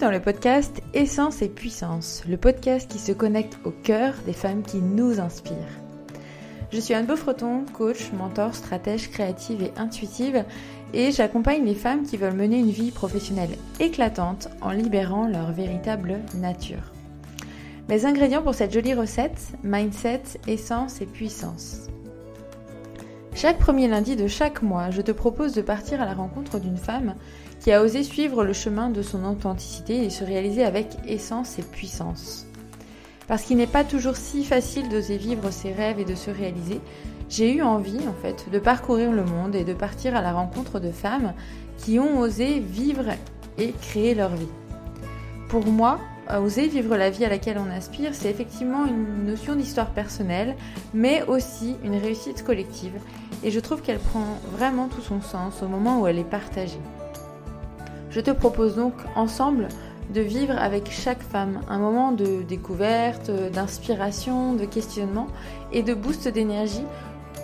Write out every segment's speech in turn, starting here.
dans le podcast Essence et Puissance, le podcast qui se connecte au cœur des femmes qui nous inspirent. Je suis Anne Beaufreton, coach, mentor, stratège créative et intuitive, et j'accompagne les femmes qui veulent mener une vie professionnelle éclatante en libérant leur véritable nature. Mes ingrédients pour cette jolie recette, mindset, essence et puissance. Chaque premier lundi de chaque mois, je te propose de partir à la rencontre d'une femme qui a osé suivre le chemin de son authenticité et se réaliser avec essence et puissance. Parce qu'il n'est pas toujours si facile d'oser vivre ses rêves et de se réaliser, j'ai eu envie en fait de parcourir le monde et de partir à la rencontre de femmes qui ont osé vivre et créer leur vie. Pour moi, oser vivre la vie à laquelle on aspire, c'est effectivement une notion d'histoire personnelle, mais aussi une réussite collective. Et je trouve qu'elle prend vraiment tout son sens au moment où elle est partagée. Je te propose donc ensemble de vivre avec chaque femme un moment de découverte, d'inspiration, de questionnement et de boost d'énergie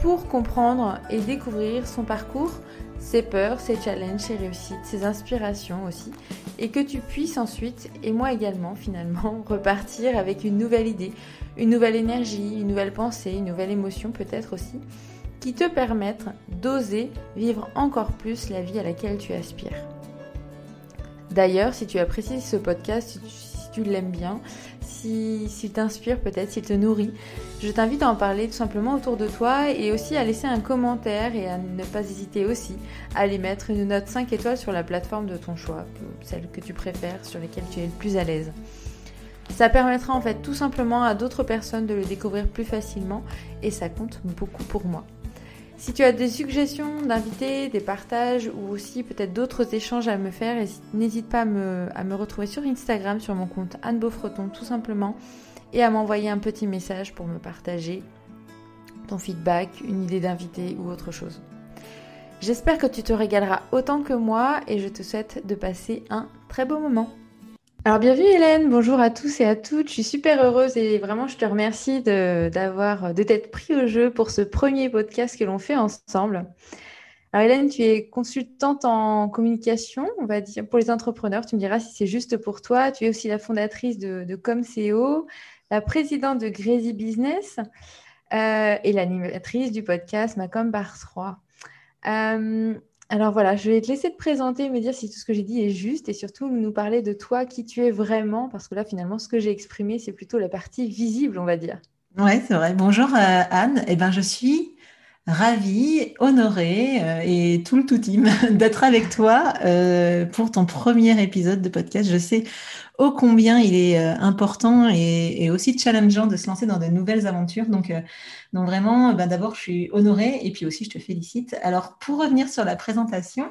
pour comprendre et découvrir son parcours, ses peurs, ses challenges, ses réussites, ses inspirations aussi, et que tu puisses ensuite, et moi également finalement, repartir avec une nouvelle idée, une nouvelle énergie, une nouvelle pensée, une nouvelle émotion peut-être aussi, qui te permettent d'oser vivre encore plus la vie à laquelle tu aspires. D'ailleurs, si tu apprécies ce podcast, si tu, l'aimes bien, s'il si, t'inspire peut-être, s'il te nourrit, je t'invite à en parler tout simplement autour de toi et aussi à laisser un commentaire et à ne pas hésiter aussi à aller mettre une note 5 étoiles sur la plateforme de ton choix, celle que tu préfères, sur laquelle tu es le plus à l'aise. Ça permettra en fait tout simplement à d'autres personnes de le découvrir plus facilement et ça compte beaucoup pour moi. Si tu as des suggestions d'invités, des partages ou aussi peut-être d'autres échanges à me faire, n'hésite pas à me, retrouver sur Instagram sur mon compte Anne Beaufreton tout simplement et à m'envoyer un petit message pour me partager ton feedback, une idée d'invité ou autre chose. J'espère que tu te régaleras autant que moi et je te souhaite de passer un très beau moment. Alors bienvenue Hélène, bonjour à tous et à toutes. Je suis super heureuse et vraiment je te remercie de, d'avoir de t'être pris au jeu pour ce premier podcast que l'on fait ensemble. Alors Hélène, tu es consultante en communication, on va dire pour les entrepreneurs. Tu me diras si c'est juste pour toi. Tu es aussi la fondatrice de, de ComCO, la présidente de Crazy Business euh, et l'animatrice du podcast Macom par 3. Alors voilà, je vais te laisser te présenter, me dire si tout ce que j'ai dit est juste et surtout nous parler de toi, qui tu es vraiment, parce que là finalement ce que j'ai exprimé c'est plutôt la partie visible, on va dire. Oui, c'est vrai. Bonjour euh, Anne. Eh ben, je suis ravie, honorée euh, et tout le tout d'être avec toi euh, pour ton premier épisode de podcast. Je sais ô combien il est euh, important et, aussi challengeant de se lancer dans de nouvelles aventures. Donc, donc vraiment, bah, d'abord, je suis honorée et puis aussi, je te félicite. Alors, pour revenir sur la présentation,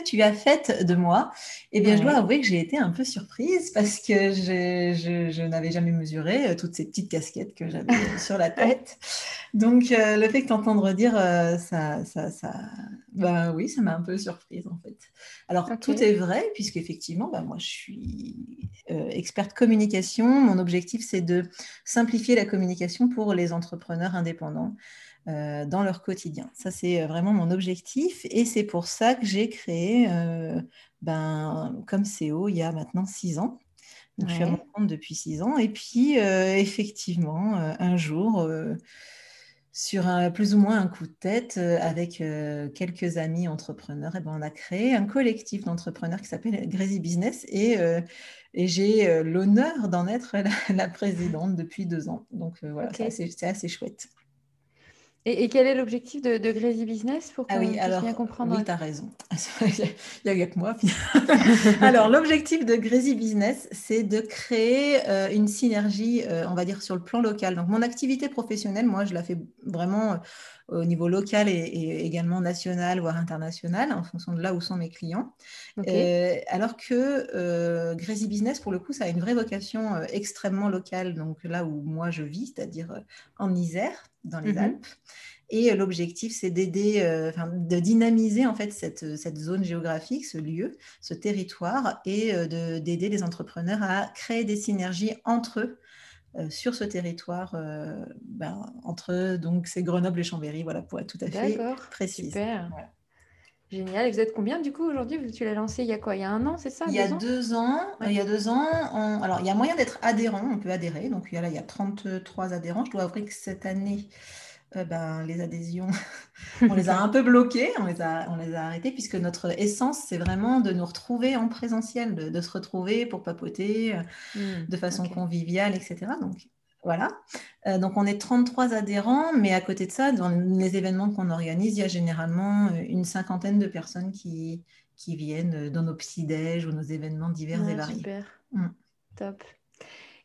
que tu as faite de moi, eh bien, je dois avouer que j'ai été un peu surprise parce que je, n'avais jamais mesuré euh, toutes ces petites casquettes que j'avais sur la tête. Donc, euh, le fait que t'entendre dire euh, ça, ça, ça, ben oui, ça m'a un peu surprise en fait. Alors, tout est vrai puisque effectivement, ben, moi, je suis experte communication. Mon objectif, c'est de simplifier la communication pour les entrepreneurs indépendants. Euh, dans leur quotidien. Ça, c'est euh, vraiment mon objectif et c'est pour ça que j'ai créé euh, ben, comme CEO il y a maintenant six ans. Je suis à mon compte depuis six ans. Et puis, effectivement, un jour, sur un, plus ou moins un coup de tête, avec quelques amis entrepreneurs, et ben, on a créé un collectif d'entrepreneurs qui s'appelle Grazy Business. Et, et j'ai l'honneur d'en être la, présidente depuis deux ans. Donc, voilà, c'est assez chouette. Et, quel est l'objectif de, de Crazy Business pour ah oui, alors, bien comprendre Oui, tu as raison. Il n'y a, que moi. alors, l'objectif de Crazy Business, c'est de créer euh, une synergie, euh, on va dire, sur le plan local. Donc, mon activité professionnelle, moi, je la fais vraiment euh, au niveau local et, également national, voire international, en fonction de là où sont mes clients. alors que Crazy Business, pour le coup, ça a une vraie vocation extrêmement locale, donc là où moi je vis, c'est-à-dire en Isère dans les mhm. Alpes. Et l'objectif, c'est d'aider, euh, de dynamiser en fait cette, cette, zone géographique, ce lieu, ce territoire, et euh, d'aider les entrepreneurs à créer des synergies entre eux euh, sur ce territoire, ben, entre donc c'est Grenoble et Chambéry, voilà pour être tout à fait précis. Super. Génial. Et vous êtes combien du coup aujourd'hui? Tu l'as lancé il y a quoi? Il y a un an, c'est ça? Il y a deux ans? Il y a deux ans. Alors, il y a moyen d'être adhérent. On peut adhérer. Donc, il y a, là, il y a 33 adhérents. Je dois avouer que cette année, euh, ben, les adhésions, on les a un peu bloquées, on les a, on les a arrêtées, puisque notre essence, c'est vraiment de nous retrouver en présentiel, de, se retrouver pour papoter euh, hmm, de façon conviviale, etc. Donc, voilà. Euh, donc, on est 33 adhérents, mais à côté de ça, dans les événements qu'on organise, il y a généralement une cinquantaine de personnes qui, qui viennent dans nos petits-déj ou nos événements divers et variés. Super. Hmm. Top.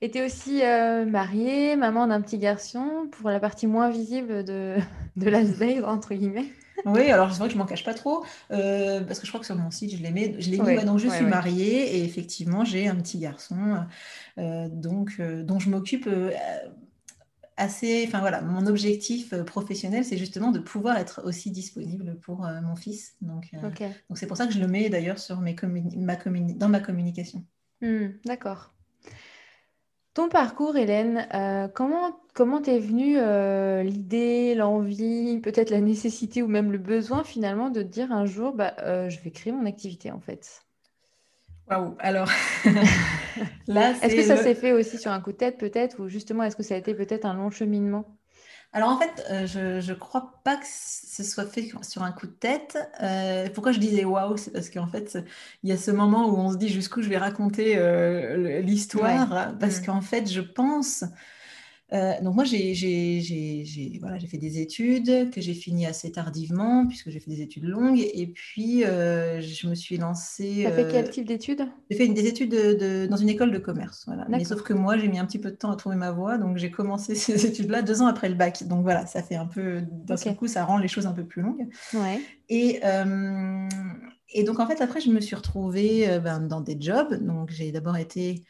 Et tu es aussi euh, mariée, maman d'un petit garçon, pour la partie moins visible de, de entre guillemets. Oui, alors c'est vrai que je m'en cache pas trop, euh, parce que je crois que sur mon site, je l'ai mis. Je l'ai mis, donc je suis mariée et effectivement, j'ai un petit garçon euh, donc, dont je m'occupe assez. Enfin voilà, mon objectif professionnel, c'est justement de pouvoir être aussi disponible pour mon fils. Donc, donc c'est pour ça que je le mets d'ailleurs sur mes ma dans ma communication. Hmm, d'accord. Ton parcours, Hélène, euh, comment comment t'es venue euh, l'idée, l'envie, peut-être la nécessité ou même le besoin finalement de dire un jour, bah, euh, je vais créer mon activité en fait? Waouh. Alors là, est-ce que ça s'est fait aussi sur un coup de tête peut-être? Ou justement est-ce que ça a été peut-être un long cheminement? Alors en fait, euh, je ne crois pas que ce soit fait sur un coup de tête. Euh, pourquoi je disais waouh C'est parce qu'en fait, il y a ce moment où on se dit jusqu'où je vais raconter euh, l'histoire. Parce mmh. qu'en fait, je pense euh, donc moi, j'ai voilà, fait des études que j'ai finies assez tardivement, puisque j'ai fait des études longues. Et puis, euh, je me suis lancée... Tu as fait quel euh, type d'études? J'ai fait des études de, dans une école de commerce. Voilà. Mais sauf que moi, j'ai mis un petit peu de temps à trouver ma voie. Donc, j'ai commencé ces études-là deux ans après le bac. Donc voilà, ça fait un peu... D'un seul coup, ça rend les choses un peu plus longues. Ouais. Et... et donc, en fait, après, je me suis retrouvée ben, dans des jobs. Donc, j'ai d'abord été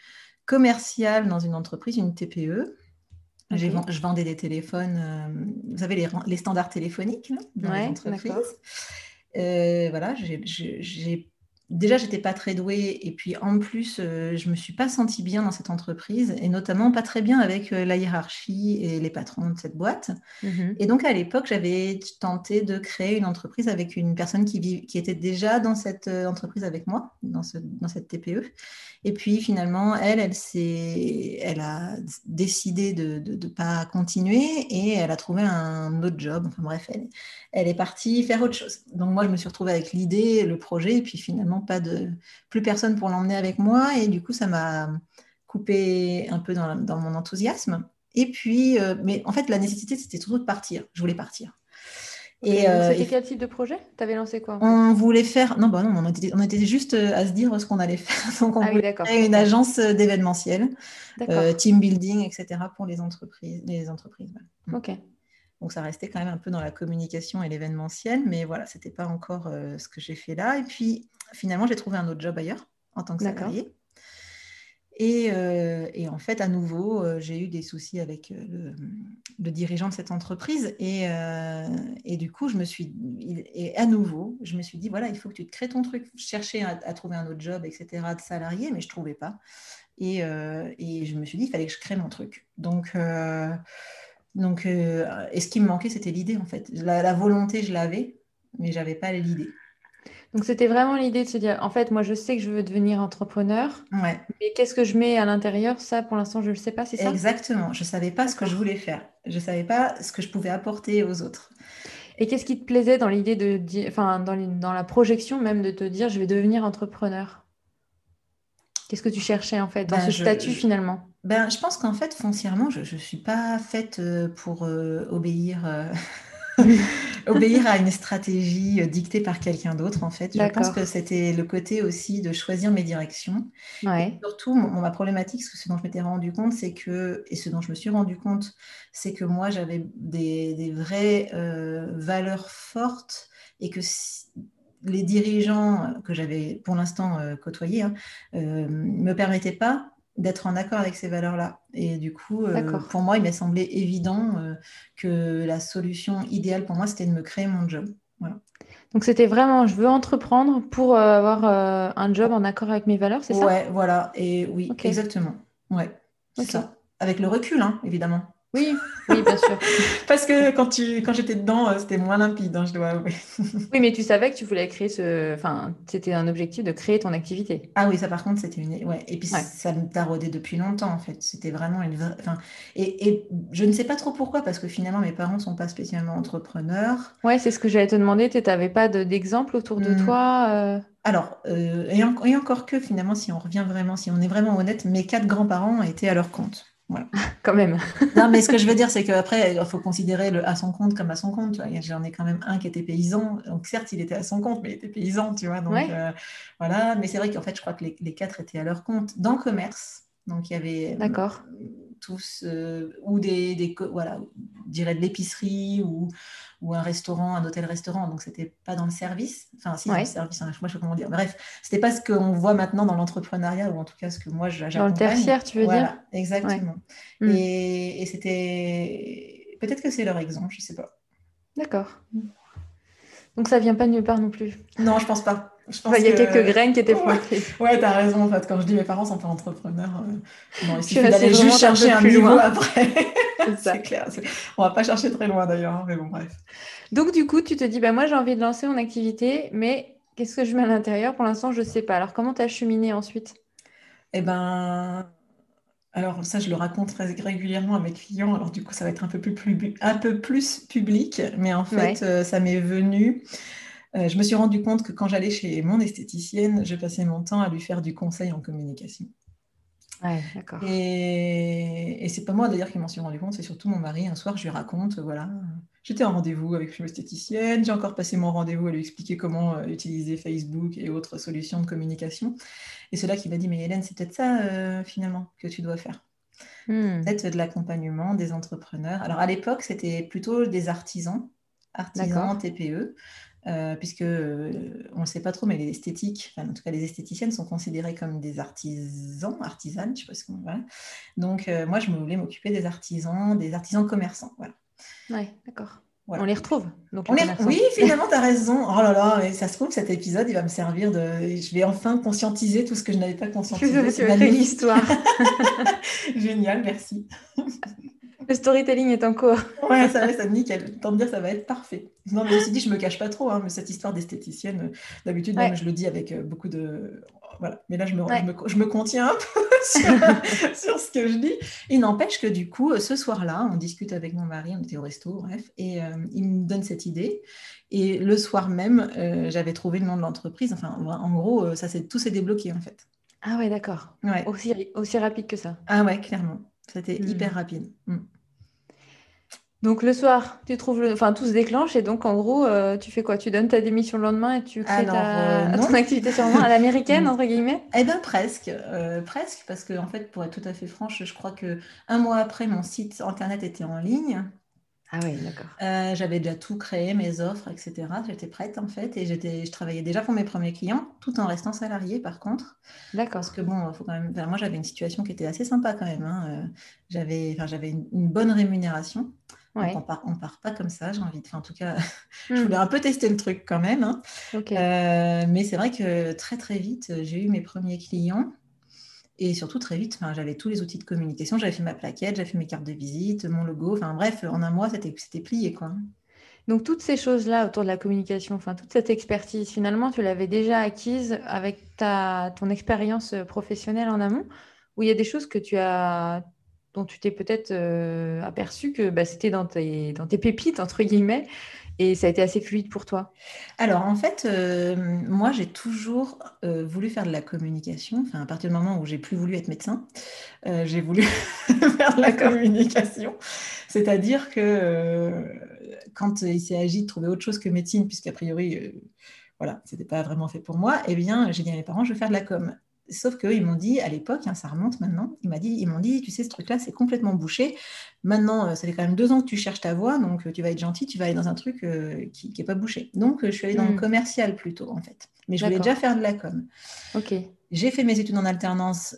commerciale dans une entreprise, une TPE. Je vendais des téléphones, euh, vous savez, les, les, standards téléphoniques dans les entreprises. Euh, voilà, j'ai déjà, j'étais pas très douée et puis en plus, euh, je me suis pas sentie bien dans cette entreprise et notamment pas très bien avec euh, la hiérarchie et les patrons de cette boîte. Mhm. Et donc à l'époque, j'avais tenté de créer une entreprise avec une personne qui, qui était déjà dans cette euh, entreprise avec moi, dans, ce, dans cette TPE. Et puis finalement, elle, elle, elle a décidé de ne pas continuer et elle a trouvé un autre job. Enfin bref, elle, elle est partie faire autre chose. Donc moi, je me suis retrouvée avec l'idée, le projet, et puis finalement, pas de plus personne pour l'emmener avec moi. Et du coup, ça m'a coupé un peu dans, mon enthousiasme. Et puis, euh, mais en fait, la nécessité, c'était surtout de partir. Je voulais partir. Et, euh, c'était quel type de projet? Tu avais lancé quoi On voulait faire. Non, bah non, on était, on était juste euh, à se dire ce qu'on allait faire. Donc, on ah voulait créer une agence d'événementiel, team building, etc. pour les entreprises. Les entreprises Ok. Donc ça restait quand même un peu dans la communication et l'événementiel, mais voilà, ce n'était pas encore euh, ce que j'ai fait là. Et puis finalement, j'ai trouvé un autre job ailleurs en tant que salarié. Et, euh, et, en fait, à nouveau, euh, j'ai eu des soucis avec le, dirigeant de cette entreprise. Et, et, du coup, je me suis, et à nouveau, je me suis dit, voilà, il faut que tu te crées ton truc. Je cherchais à, à trouver un autre job, etc., de salarié, mais je ne trouvais pas. Et, et, je me suis dit, il fallait que je crée mon truc. Donc, donc, euh, et ce qui me manquait, c'était l'idée en fait. La, volonté, je l'avais, mais j'avais pas l'idée. Donc, c'était vraiment l'idée de se dire, en fait, moi, je sais que je veux devenir entrepreneur. Ouais. Mais qu'est-ce que je mets à l'intérieur? Ça, pour l'instant, je ne le sais pas, c'est ça? Exactement. Je ne savais pas ce que je voulais faire. Je ne savais pas ce que je pouvais apporter aux autres. Et qu'est-ce qui te plaisait dans l'idée de, enfin, dans, dans la projection même de te dire, je vais devenir entrepreneur? Qu'est-ce que tu cherchais en fait dans ben, ce statut finalement? Ben, Je pense qu'en fait, foncièrement, je ne suis pas faite euh, pour euh, obéir, euh, obéir à une stratégie dictée par quelqu'un d'autre. En fait, je pense que c'était le côté aussi de choisir mes directions. Ouais. surtout, ma problématique, ce dont je m'étais rendu compte, c'est que, et ce dont je me suis rendu compte, c'est que moi, j'avais des, des, vraies valeurs fortes et que les dirigeants que j'avais pour l'instant euh, côtoyés ne hein, euh, me permettaient pas d'être en accord avec ces valeurs-là. Et du coup, euh, pour moi, il m'a semblé évident que la solution idéale pour moi, c'était de me créer mon job. Donc c'était vraiment, je veux entreprendre pour avoir un job en accord avec mes valeurs, c'est ça? Ouais, voilà. Et oui, exactement. Ouais, c'est ça. Avec le recul, hein, évidemment. Oui, oui, bien sûr. Parce que quand, tu, quand j'étais dedans, euh, c'était moins limpide, hein, je dois avouer. oui, mais tu savais que tu voulais créer ce. Enfin, c'était un objectif de créer ton activité. Ah oui, ça par contre, c'était une. Ouais. Et puis ça me taraudait depuis longtemps, en fait. C'était vraiment une. Enfin, et, et, je ne sais pas trop pourquoi, parce que finalement, mes parents ne sont pas spécialement entrepreneurs. Ouais, c'est ce que j'allais te demander. Tu n'avais pas d'exemple autour de hmm. toi euh? Alors, euh, et, et, encore que finalement, si on revient vraiment, si on est vraiment honnête, mes quatre grands-parents étaient à leur compte. Quand même. non, mais ce que je veux dire, c'est qu'après, il faut considérer le à son compte comme à son compte. J'en ai quand même un qui était paysan. Donc, certes, il était à son compte, mais il était paysan, tu vois. Donc, euh, voilà. Mais c'est vrai qu'en fait, je crois que les, quatre étaient à leur compte dans le commerce. Donc, il y avait. Euh, tous, euh, ou des, des, voilà, je dirais de l'épicerie, ou ou un restaurant, un hôtel-restaurant. Donc, c'était pas dans le service. Enfin, si, dans le service, hein, moi, je sais comment dire. Bref, c'était pas ce qu'on voit maintenant dans l'entrepreneuriat, ou en tout cas ce que moi, j'accompagne. Dans le tertiaire, tu veux voilà, dire Exactement. Hmm. Et, c'était... Peut-être que c'est leur exemple, je sais pas. D'accord. Donc, ça vient pas de nulle part non plus? Non, je pense pas. Il y a quelques graines qui étaient plantées. Ouais, tu as raison. En fait, quand je dis mes parents sont pas entrepreneurs, euh, il suffit d'aller juste chercher un, niveau loin. après. C'est clair. On va pas chercher très loin d'ailleurs, hein, mais bon, bref. Donc, du coup, tu te dis, bah, moi, j'ai envie de lancer mon activité, mais qu'est-ce que je mets à l'intérieur? Pour l'instant, je ne sais pas. Alors, comment tu as cheminé ensuite? Eh ben, alors ça, je le raconte très régulièrement à mes clients. Alors du coup, ça va être un peu plus, un peu plus public, mais en fait, euh, ça m'est venu euh, je me suis rendu compte que quand j'allais chez mon esthéticienne, je passais mon temps à lui faire du conseil en communication. Ouais. Et, et c'est pas moi d'ailleurs qui m'en suis rendu compte, c'est surtout mon mari. Un soir, je lui raconte, voilà, j'étais en rendez-vous avec une esthéticienne, j'ai encore passé mon rendez-vous à lui expliquer comment euh, utiliser Facebook et autres solutions de communication. Et c'est là qu'il m'a dit, mais Hélène, c'est peut-être ça euh, finalement que tu dois faire. Hmm. Peut-être de l'accompagnement des entrepreneurs. Alors à l'époque, c'était plutôt des artisans, artisans TPE. Euh, puisque euh, on ne sait pas trop, mais les esthétiques, en tout cas les esthéticiennes sont considérées comme des artisans, artisanes, je sais pas ce qu'on voilà. Donc euh, moi, je voulais m'occuper des artisans, des artisans commerçants, voilà. Ouais, d'accord. On les retrouve. Donc, Oui, finalement, tu as raison. Oh là là, mais ça se trouve, cet épisode, il va me servir de. Je vais enfin conscientiser tout ce que je n'avais pas conscientisé. Tu une histoire. Génial, merci. Le storytelling est en cours. ouais, ça va, ça nickel. Tant de dire, ça va être parfait. Non, mais aussi dit, je me cache pas trop, hein, mais cette histoire d'esthéticienne, euh, d'habitude, je le dis avec euh, beaucoup de. Voilà. Mais là, je me, je me, contiens un peu sur, ce que je dis. Il n'empêche que du coup, ce soir-là, on discute avec mon mari, on était au resto, bref, et euh, il me donne cette idée. Et le soir même, j'avais trouvé le nom de l'entreprise. Enfin, en gros, ça tout s'est débloqué en fait. Ah ouais, d'accord. Ouais. Aussi, aussi rapide que ça. Ah ouais, clairement. C'était hmm. hyper rapide. Hmm. Donc le soir, tu trouves le... enfin tout se déclenche et donc en gros, euh, tu fais quoi? Tu donnes ta démission le lendemain et tu crées ta... Euh, ton activité sur à l'américaine entre guillemets? Eh bien presque, euh, presque parce que en fait, pour être tout à fait franche, je crois que un mois après, mon site internet était en ligne. Ah oui, d'accord. J'avais déjà tout créé, mes offres, etc. J'étais prête en fait et j'étais, je travaillais déjà pour mes premiers clients, tout en restant salariée par contre. D'accord. Parce que bon, faut quand même. moi, j'avais une situation qui était assez sympa quand même. Hein. J'avais, enfin, j'avais une, bonne rémunération. On part, part pas comme ça, j'ai envie de. en tout cas, je hmm. voulais un peu tester le truc quand même. Hein. Euh, mais c'est vrai que très très vite, j'ai eu mes premiers clients. Et surtout très vite, j'avais tous les outils de communication, j'avais fait ma plaquette, j'avais fait mes cartes de visite, mon logo. Enfin bref, en un mois, c'était plié quoi. Donc toutes ces choses-là autour de la communication, enfin toute cette expertise, finalement, tu l'avais déjà acquise avec ta, ton expérience professionnelle en amont, ou il y a des choses que tu as dont tu t'es peut-être euh, aperçu que bah, c'était dans tes, dans tes pépites, entre guillemets, et ça a été assez fluide pour toi? Alors en fait, euh, moi j'ai toujours euh, voulu faire de la communication. Enfin, à partir du moment où j'ai plus voulu être médecin, j'ai voulu faire de la communication. C'est-à-dire que quand il s'est agi de trouver autre chose que médecine, puisqu'a priori, voilà, c'était pas vraiment fait pour moi, eh bien j'ai dit à mes parents, je vais faire de la com. Sauf qu'ils m'ont dit à l'époque, hein, ça remonte maintenant, ils m'ont dit, dit, tu sais, ce truc-là, c'est complètement bouché. Maintenant, euh, ça fait quand même deux ans que tu cherches ta voie, donc euh, tu vas être gentil, tu vas aller dans un truc euh, qui n'est pas bouché. Donc, je suis allée dans le hmm. commercial plutôt, en fait. Mais je voulais déjà faire de la com. Ok. J'ai fait mes études en alternance.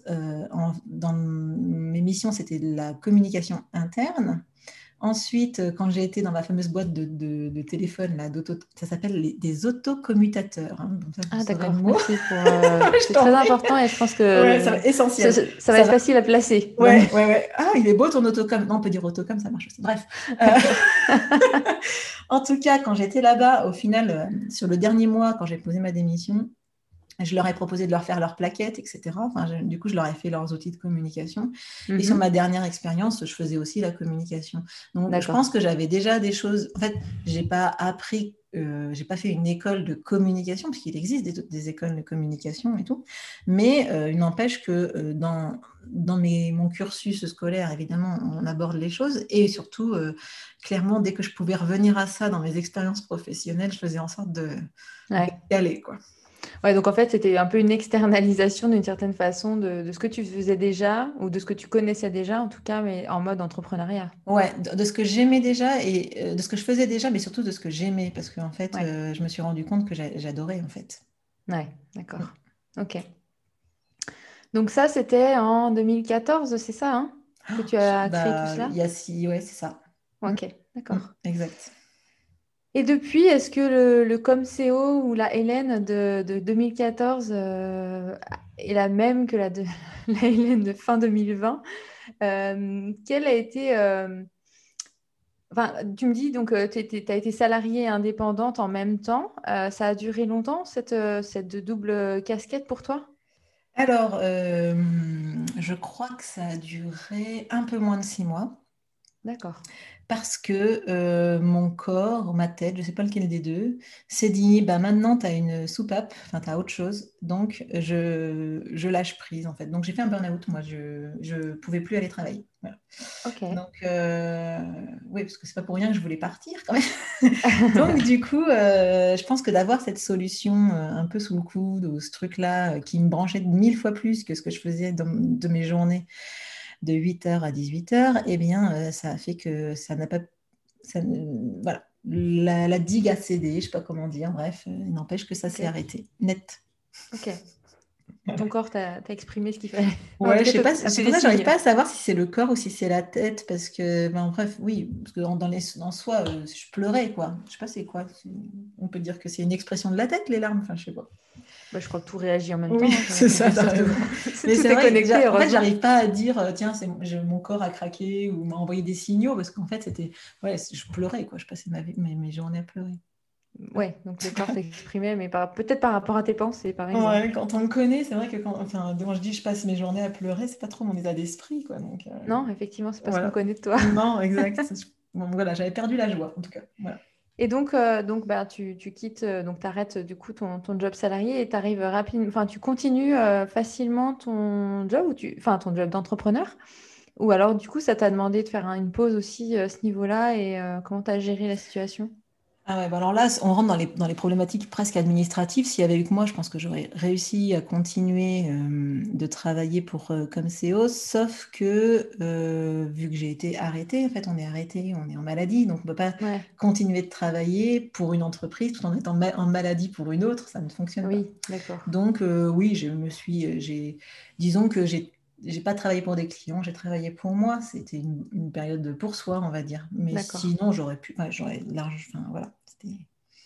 dans mes missions, c'était de la communication interne. Ensuite, euh, quand j'ai été dans ma fameuse boîte de, téléphone, là, ça s'appelle des autocommutateurs. Hein, ah d'accord, merci pour... Euh, c'est très important et je pense que ouais, ça va, essentiel. Ça, va être facile à placer. Ouais, ouais, ouais. Ah, il est beau ton autocom. Non, on peut dire autocom, ça marche aussi. Bref. Euh, en tout cas, quand j'étais là-bas, au final, sur le dernier mois, quand j'ai posé ma démission, je leur ai proposé de leur faire leurs plaquettes, etc. Enfin, du coup, je leur ai fait leurs outils de communication. Et sur mhm. ma dernière expérience, je faisais aussi la communication. Donc, je pense que j'avais déjà des choses. En fait, j'ai pas appris, euh, j'ai pas fait une école de communication, puisqu'il existe des, écoles de communication et tout. Mais euh, il n'empêche que euh, dans, dans mes, mon cursus scolaire, évidemment, on aborde les choses. Et surtout, clairement, dès que je pouvais revenir à ça dans mes expériences professionnelles, je faisais en sorte de, ouais. aller, quoi. Ouais, donc en fait, c'était un peu une externalisation d'une certaine façon de, ce que tu faisais déjà ou de ce que tu connaissais déjà, en tout cas, mais en mode entrepreneuriat. Ouais, de, ce que j'aimais déjà et euh, de ce que je faisais déjà, mais surtout de ce que j'aimais, parce qu'en fait, euh, je me suis rendu compte que j'adorais, en fait. Ouais, d'accord. Ok. Donc ça, c'était en 2014, c'est ça, hein, que tu as créé tout bah, cela? Il y a six, ouais, c'est ça. Ok, d'accord. Exact. Et depuis, est-ce que le, le ComCO ou la Hélène de, 2014 euh, est la même que la, de, la Hélène de fin 2020 euh, Quelle a été... Euh, enfin, tu me dis, donc, tu as été salariée indépendante en même temps. ça a duré longtemps, cette, cette double casquette pour toi? Alors, je crois que ça a duré un peu moins de six mois. D'accord parce que euh, mon corps, ma tête, je ne sais pas lequel des deux, s'est dit bah, maintenant tu as une soupape, enfin tu as autre chose, donc je, je, lâche prise en fait. Donc j'ai fait un burn-out, moi je ne pouvais plus aller travailler. Donc euh, oui, parce que c'est pas pour rien que je voulais partir quand même. donc du coup, euh, je pense que d'avoir cette solution un peu sous le coude ou ce truc-là qui me branchait mille fois plus que ce que je faisais dans, de mes journées de 8h à 18h, eh bien, euh, ça a fait que ça n'a pas. Ça, voilà, la, digue a cédé, je ne sais pas comment dire, bref, euh, il n'empêche que ça s'est arrêté, net. Ok. Ton corps t'a exprimé ce qu'il fallait. Ouais, je sais pas, c'est pour ça j'arrive pas à savoir si c'est le corps ou si c'est la tête, parce que, ben, bref, oui, parce que dans, les, dans soi, euh, je pleurais, quoi. Je sais pas c'est quoi. On peut dire que c'est une expression de la tête, les larmes, enfin, je sais pas. Bah, je crois que tout réagit en même temps. c'est ça, Mais c'est vrai, connecté, en fait, j'arrive pas à dire, euh, tiens, mon corps a craqué ou m'a envoyé des signaux, parce qu'en fait, c'était, ouais, je pleurais, quoi. Je passais ma vie, mes, mes journées à pleurer. Ouais, donc le corps s'exprimait, mais peut-être par rapport à tes pensées, par exemple. Ouais, quand on me connaît, c'est vrai que quand, enfin, quand je dis je passe mes journées à pleurer, c'est pas trop mon état d'esprit, quoi. Donc, euh, Non, effectivement, c'est pas ce qu'on connaît de toi. Non, exact. voilà, j'avais perdu la joie, en tout cas. Voilà. Et donc, euh, donc bah, tu, tu quittes, euh, donc tu arrêtes du coup ton, ton job salarié et tu arrives rapidement, enfin, tu continues euh, facilement ton job, ou tu, enfin, ton job d'entrepreneur? Ou alors, du coup, ça t'a demandé de faire une pause aussi à ce niveau-là et comment tu as géré la situation? Ah bah alors là, on rentre dans les, dans les problématiques presque administratives. S'il y avait eu que moi, je pense que j'aurais réussi à continuer euh, de travailler pour euh, comme CEO, sauf que euh, vu que j'ai été arrêtée, en fait, on est arrêté, on est en maladie, donc on ne peut pas continuer de travailler pour une entreprise tout en étant en maladie pour une autre, ça ne fonctionne oui, d'accord. Donc oui, je me suis, disons que j'ai j'ai pas travaillé pour des clients, j'ai travaillé pour moi. C'était une, période de pour soi, on va dire. Mais sinon, j'aurais pu, j'aurais large, enfin voilà.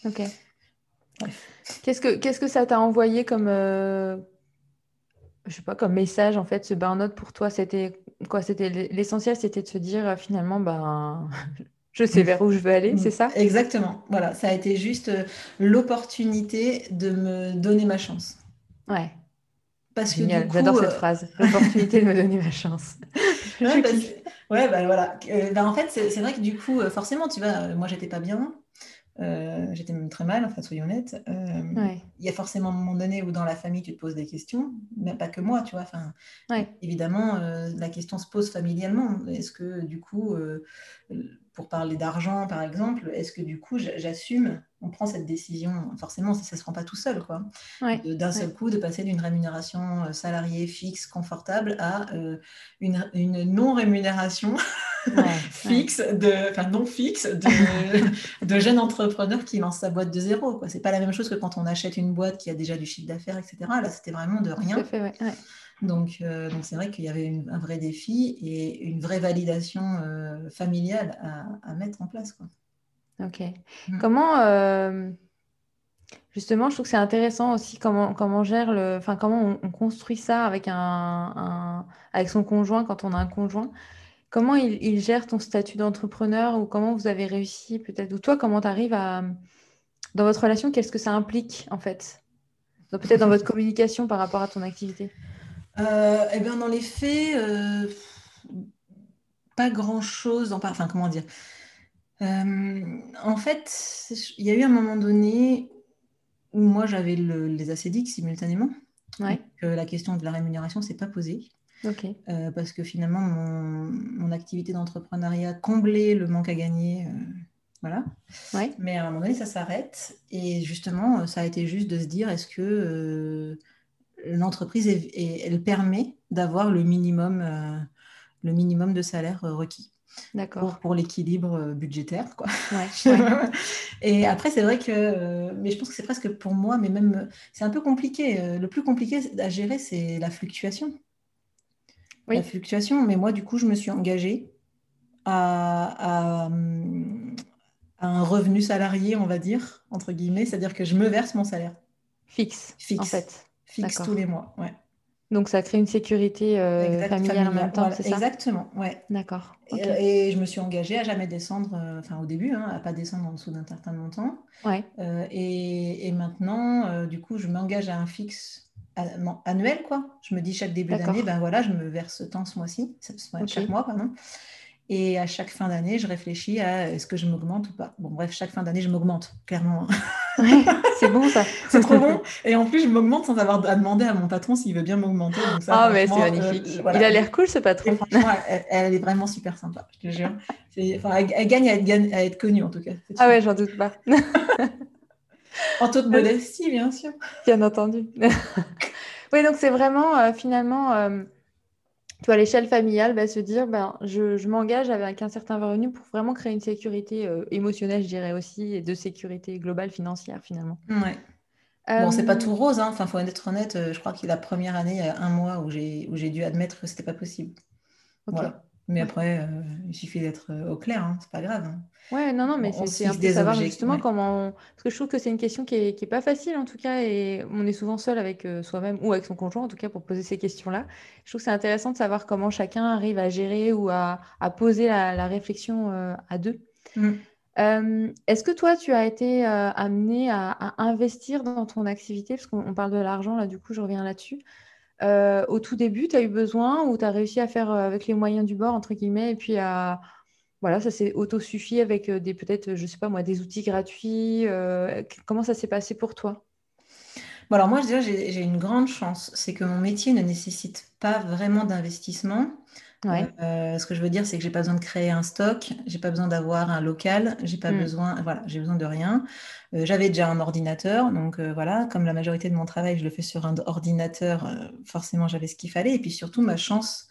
Ok. Qu'est-ce que qu'est-ce que ça t'a envoyé comme euh, je sais pas comme message en fait ce burn-out pour toi? C'était quoi? C'était l'essentiel c'était de se dire euh, finalement ben je sais vers où je veux aller c'est ça? Exactement. Voilà ça a été juste euh, l'opportunité de me donner ma chance. Ouais. Parce que j'adore cette phrase. L'opportunité de me donner ma chance. Ouais, bah, voilà. Bah, en fait c'est vrai que du coup forcément tu vois moi j'étais pas bien euh, j'étais même très mal, enfin, soyons honnêtes. Euh, il y a forcément un moment donné où dans la famille, tu te poses des questions, mais pas que moi, tu vois. Enfin, Évidemment, euh, la question se pose familialement. Est-ce que, du coup, pour parler d'argent, par exemple, est-ce que, du coup, j'assume on prend cette décision, forcément, ça ne se prend pas tout seul, quoi. D'un seul coup, de passer d'une rémunération euh, salariée fixe, confortable, à euh, une, non-rémunération fixe, de, enfin non fixe, de, de jeune entrepreneur qui lance sa boîte de zéro. Ce n'est pas la même chose que quand on achète une boîte qui a déjà du chiffre d'affaires, etc. Là, c'était vraiment de rien. Donc, donc c'est vrai qu'il y avait un vrai défi et une vraie validation familiale à, mettre en place. Quoi. Ok. Mm. Comment, justement, je trouve que c'est intéressant aussi comment, comment, gère le, enfin, comment on, construit ça avec, un, avec son conjoint quand on a un conjoint. Comment il, gère ton statut d'entrepreneur ou comment vous avez réussi peut-être, ou toi, comment tu arrives à, dans votre relation, qu'est-ce que ça implique en fait? Peut-être dans votre communication par rapport à ton activité euh, Eh bien, dans les faits, euh, pas grand-chose. Enfin, comment dire euh, En fait, il y a eu un moment donné où moi, j'avais les acédiques simultanément. Ouais. la question de la rémunération ne s'est pas posée. Parce que finalement, mon, activité d'entrepreneuriat comblait le manque à gagner. Voilà. Mais à un moment donné, ça s'arrête. Et justement, ça a été juste de se dire est-ce que euh, l'entreprise, elle permet d'avoir le minimum, le minimum de salaire requis pour, pour l'équilibre budgétaire. Quoi. et après, c'est vrai que, mais je pense que c'est presque pour moi, mais même, c'est un peu compliqué. Le plus compliqué à gérer, c'est la fluctuation la fluctuation. Mais moi, du coup, je me suis engagée à, un revenu salarié, on va dire, entre guillemets, c'est-à-dire que je me verse mon salaire. Fixe, Fixe. en fait. Fixe tous les mois, ouais. Donc ça crée une sécurité euh, familiale, en même temps, c'est ça? Exactement, ouais. D'accord. Et, je me suis engagée à jamais descendre, euh, enfin au début, hein, à pas descendre en dessous d'un certain montant. Ouais. Euh, et, et, maintenant, du coup, je m'engage à un fixe annuel, quoi. Je me dis chaque début d'année, ben voilà, je me verse tant ce mois-ci, chaque mois, pardon. Et à chaque fin d'année, je réfléchis à est-ce que je m'augmente ou pas. Bon, bref, chaque fin d'année, je m'augmente, clairement. c'est bon ça. c'est trop bon. Et en plus, je m'augmente sans avoir à demander à mon patron s'il veut bien m'augmenter. Ah, mais c'est magnifique. Euh, Il a l'air cool ce patron. franchement, elle, est vraiment super sympa, je te jure. Enfin, elle, gagne à être, à être, connue en tout cas. Ah ouais, j'en doute pas. en toute modestie, bien sûr. Bien entendu. oui, donc c'est vraiment euh, finalement, euh, tu vois, l'échelle familiale va se dire, ben, je, m'engage avec un certain revenu pour vraiment créer une sécurité euh, émotionnelle, je dirais aussi, et de sécurité globale financière finalement. Ouais. Bon, c'est pas tout rose, hein. Enfin, faut être honnête. Je crois que la première année, il y a un mois où j'ai où j'ai dû admettre que c'était pas possible. Voilà. Mais après, euh, il suffit d'être euh, au clair, hein, c'est pas grave. Hein. Ouais, non, non, mais c'est un peu savoir justement comment. Parce que je trouve que c'est une question qui est, qui est, pas facile en tout cas, et on est souvent seul avec euh, soi-même ou avec son conjoint en tout cas pour poser ces questions-là. Je trouve que c'est intéressant de savoir comment chacun arrive à gérer ou à, à poser la, la réflexion à deux. Mmh. Est-ce que toi, tu as été amené à, à, investir dans ton activité? Parce qu'on parle de l'argent, là, du coup, je reviens là-dessus. Euh, au tout début, tu as eu besoin ou tu as réussi à faire euh, avec les moyens du bord, entre guillemets, et puis à, voilà, ça s'est auto-suffi avec euh, des peut-être, je sais pas moi, des outils gratuits. comment ça s'est passé pour toi? Bon, Alors moi, je dirais, j'ai une grande chance, c'est que mon métier ne nécessite pas vraiment d'investissement. Ce que je veux dire, c'est que j'ai pas besoin de créer un stock, j'ai pas besoin d'avoir un local, j'ai pas hmm. besoin, voilà, j'ai besoin de rien. Euh, j'avais déjà un ordinateur, donc euh, voilà, comme la majorité de mon travail, je le fais sur un ordinateur, euh, forcément j'avais ce qu'il fallait. Et puis surtout, ma chance,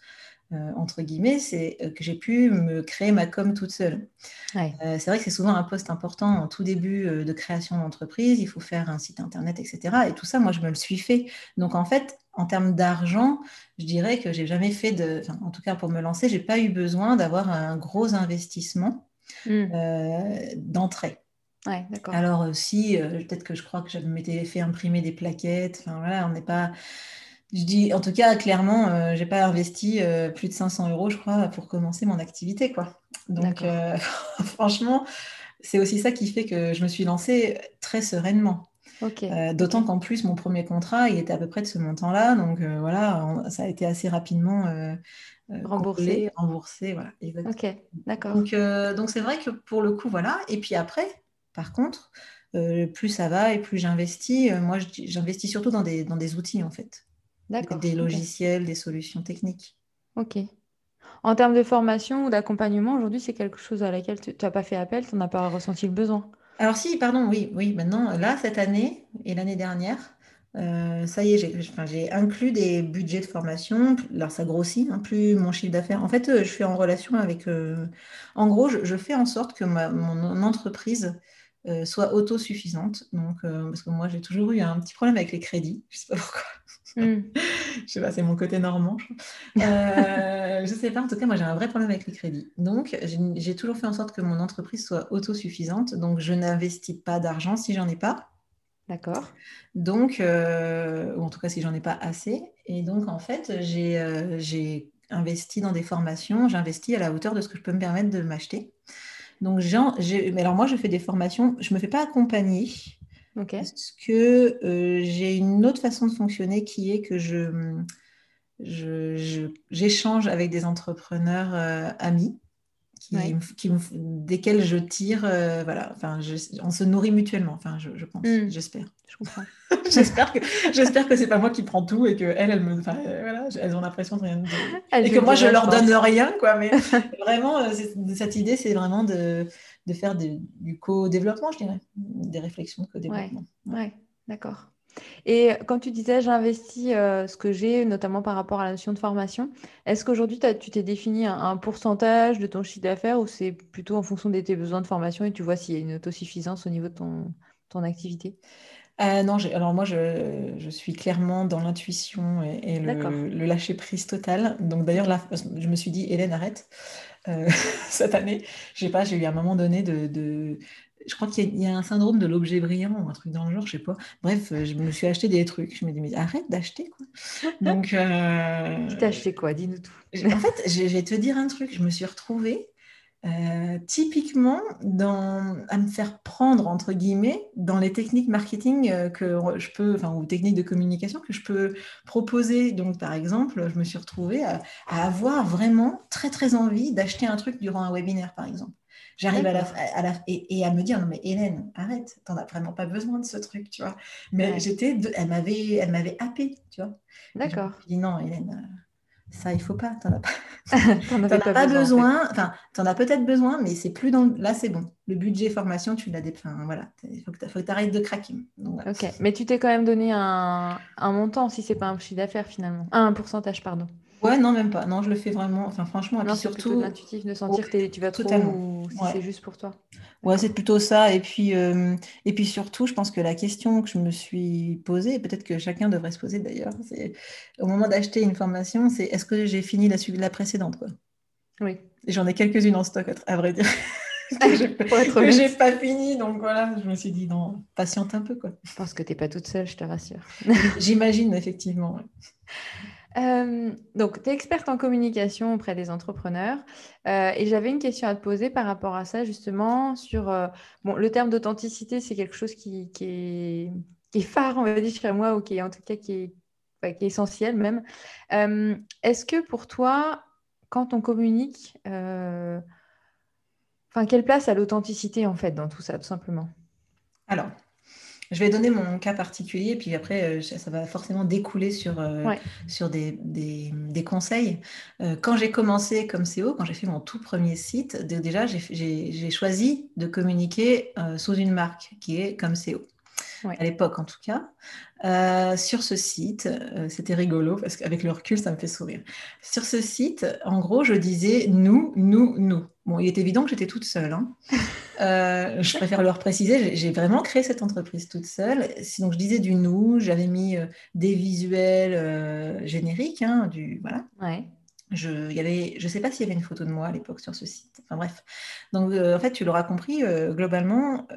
entre guillemets, c'est que j'ai pu me créer ma com toute seule. c'est vrai que c'est souvent un poste important en tout début de création d'entreprise, il faut faire un site internet, etc. Et tout ça, moi, je me le suis fait. Donc en fait, en termes d'argent, je dirais que j'ai jamais fait de, en tout cas pour me lancer, j'ai pas eu besoin d'avoir un gros investissement mmh. d'entrée. Alors euh, si, euh, peut-être que je crois que je m'étais fait imprimer des plaquettes. Enfin voilà, on n'est pas. Je dis, en tout cas, clairement, je euh, j'ai pas investi plus de 500 euros, je crois, pour commencer mon activité, quoi. Donc, franchement, c'est aussi ça qui fait que je me suis lancée très sereinement. D'autant qu'en plus, mon premier contrat, il était à peu près de ce montant-là. Donc voilà, ça a été assez rapidement remboursé. remboursé, voilà. Ok, d'accord. Donc donc c'est vrai que pour le coup, voilà. Et puis après, par contre, euh, plus ça va et plus j'investis. Euh, moi, j'investis surtout dans des, dans des outils, en fait. Des logiciels, des solutions techniques. Ok. En termes de formation ou d'accompagnement, aujourd'hui, c'est quelque chose à laquelle tu n'as pas fait appel, tu n'as pas ressenti le besoin? Alors si, pardon, oui, oui. Maintenant, là, cette année et l'année dernière, euh, ça y est, j'ai inclus des budgets de formation. Alors ça grossit, hein, plus mon chiffre d'affaires. En fait, je suis en relation avec... en gros, je, fais en sorte que mon entreprise soit autosuffisante. Donc, parce que moi, j'ai toujours eu un petit problème avec les crédits. Je ne sais pas pourquoi. Hmm. je sais pas, c'est mon côté normand. Je, ne sais pas, en tout cas, moi j'ai un vrai problème avec les crédits. Donc, j'ai toujours fait en sorte que mon entreprise soit autosuffisante. Donc, je n'investis pas d'argent si j'en ai pas. D'accord. Donc, ou en tout cas si j'en ai pas assez. Et donc, en fait, j'ai investi dans des formations, j'investis à la hauteur de ce que je peux me permettre de m'acheter. Donc, mais alors moi, je fais des formations, je ne me fais pas accompagner. Parce que euh, j'ai une autre façon de fonctionner qui est que je, j'échange avec des entrepreneurs euh, amis qui, desquels je tire, euh, voilà, enfin, on se nourrit mutuellement, enfin, je, pense, hmm. j'espère. Je comprends. j'espère que j'espère que c'est pas moi qui prends tout et que elles, me, euh, voilà, elles ont l'impression de rien de... et que moi je leur donne rien, quoi. Mais vraiment, cette idée, c'est vraiment de, de faire du co-développement, je dirais, des réflexions de co-développement. ouais, ouais d'accord. Et quand tu disais j'investis euh, ce que j'ai, notamment par rapport à la notion de formation, est-ce qu'aujourd'hui tu t'es défini un, pourcentage de ton chiffre d'affaires ou c'est plutôt en fonction de tes besoins de formation et tu vois s'il y a une autosuffisance au niveau de ton, ton activité? Euh, non, alors moi je, je, suis clairement dans l'intuition et, le, le, lâcher prise total. Donc d'ailleurs là, je me suis dit Hélène arrête euh, cette année. Je sais pas, j'ai eu à un moment donné de, de, je crois qu'il y, a un syndrome de l'objet brillant ou un truc dans le genre, je sais pas. Bref, euh, je me suis acheté des trucs. Je me dis, mais arrête d'acheter, quoi. Donc. Euh... Tu t'as acheté quoi? Dis-nous tout. en fait, je vais te dire un truc. Je me suis retrouvée euh, typiquement dans, à me faire prendre, entre guillemets, dans les techniques marketing euh, que je peux, enfin, ou techniques de communication que je peux proposer. Donc, par exemple, je me suis retrouvée à, à avoir vraiment très, très envie d'acheter un truc durant un webinaire, par exemple. J'arrive à la, à la et, à me dire non mais Hélène arrête t'en as vraiment pas besoin de ce truc tu vois. Mais j'étais elle m'avait elle m'avait happé tu vois. D'accord. je dit non Hélène euh, ça il faut pas t'en as pas. T'en as pas, besoin enfin t'en as peut-être besoin mais c'est plus dans là c'est bon. Le budget formation tu l'as enfin voilà. Il faut que tu arrêtes de craquer. Ok mais tu t'es quand même donné un, un montant si c'est pas un chiffre d'affaires finalement. Un pourcentage pardon Ouais, non, même pas. Non, je le fais vraiment. Enfin, franchement, non, surtout. l'intuitif de sentir que tu vas totalement. ou si c'est juste pour toi. Ouais, c'est plutôt ça. Et puis, euh, et puis surtout, je pense que la question que je me suis posée, et peut-être que chacun devrait se poser d'ailleurs, c'est au moment d'acheter une formation, c'est est-ce que j'ai fini la, la précédente quoi? Oui. J'en ai quelques-unes en stock, à vrai dire. que j'ai pas fini, donc voilà, je me suis dit non, patiente un peu quoi. Je pense que tu n'es pas toute seule, je te rassure. J'imagine effectivement. Euh, donc, tu es experte en communication auprès des entrepreneurs euh, et j'avais une question à te poser par rapport à ça, justement, sur euh, bon, le terme d'authenticité, c'est quelque chose qui, est, phare, on va dire, chez moi, ou qui est en tout cas qui est, essentiel même. Est-ce que pour toi, quand on communique, enfin, quelle place a l'authenticité en fait dans tout ça, tout simplement? Alors, je vais donner mon cas particulier, puis après, euh, ça va forcément découler sur, euh, sur des, des, conseils. Euh, quand j'ai commencé comme CEO, quand j'ai fait mon tout premier site, déjà, j'ai choisi de communiquer sous une marque qui est comme CEO. À l'époque, en tout cas. sur ce site, c'était rigolo parce qu'avec le recul, ça me fait sourire. Sur ce site, en gros, je disais nous, nous, nous. Bon, il est évident que j'étais toute seule. Hein. Euh, je préfère leur préciser, j'ai vraiment créé cette entreprise toute seule. Sinon, je disais du nous, j'avais mis euh, des visuels euh, génériques, hein, du voilà. Ouais. Je, y avait, je sais pas s'il y avait une photo de moi à l'époque sur ce site. Enfin bref. Donc en fait, tu l'auras compris, globalement,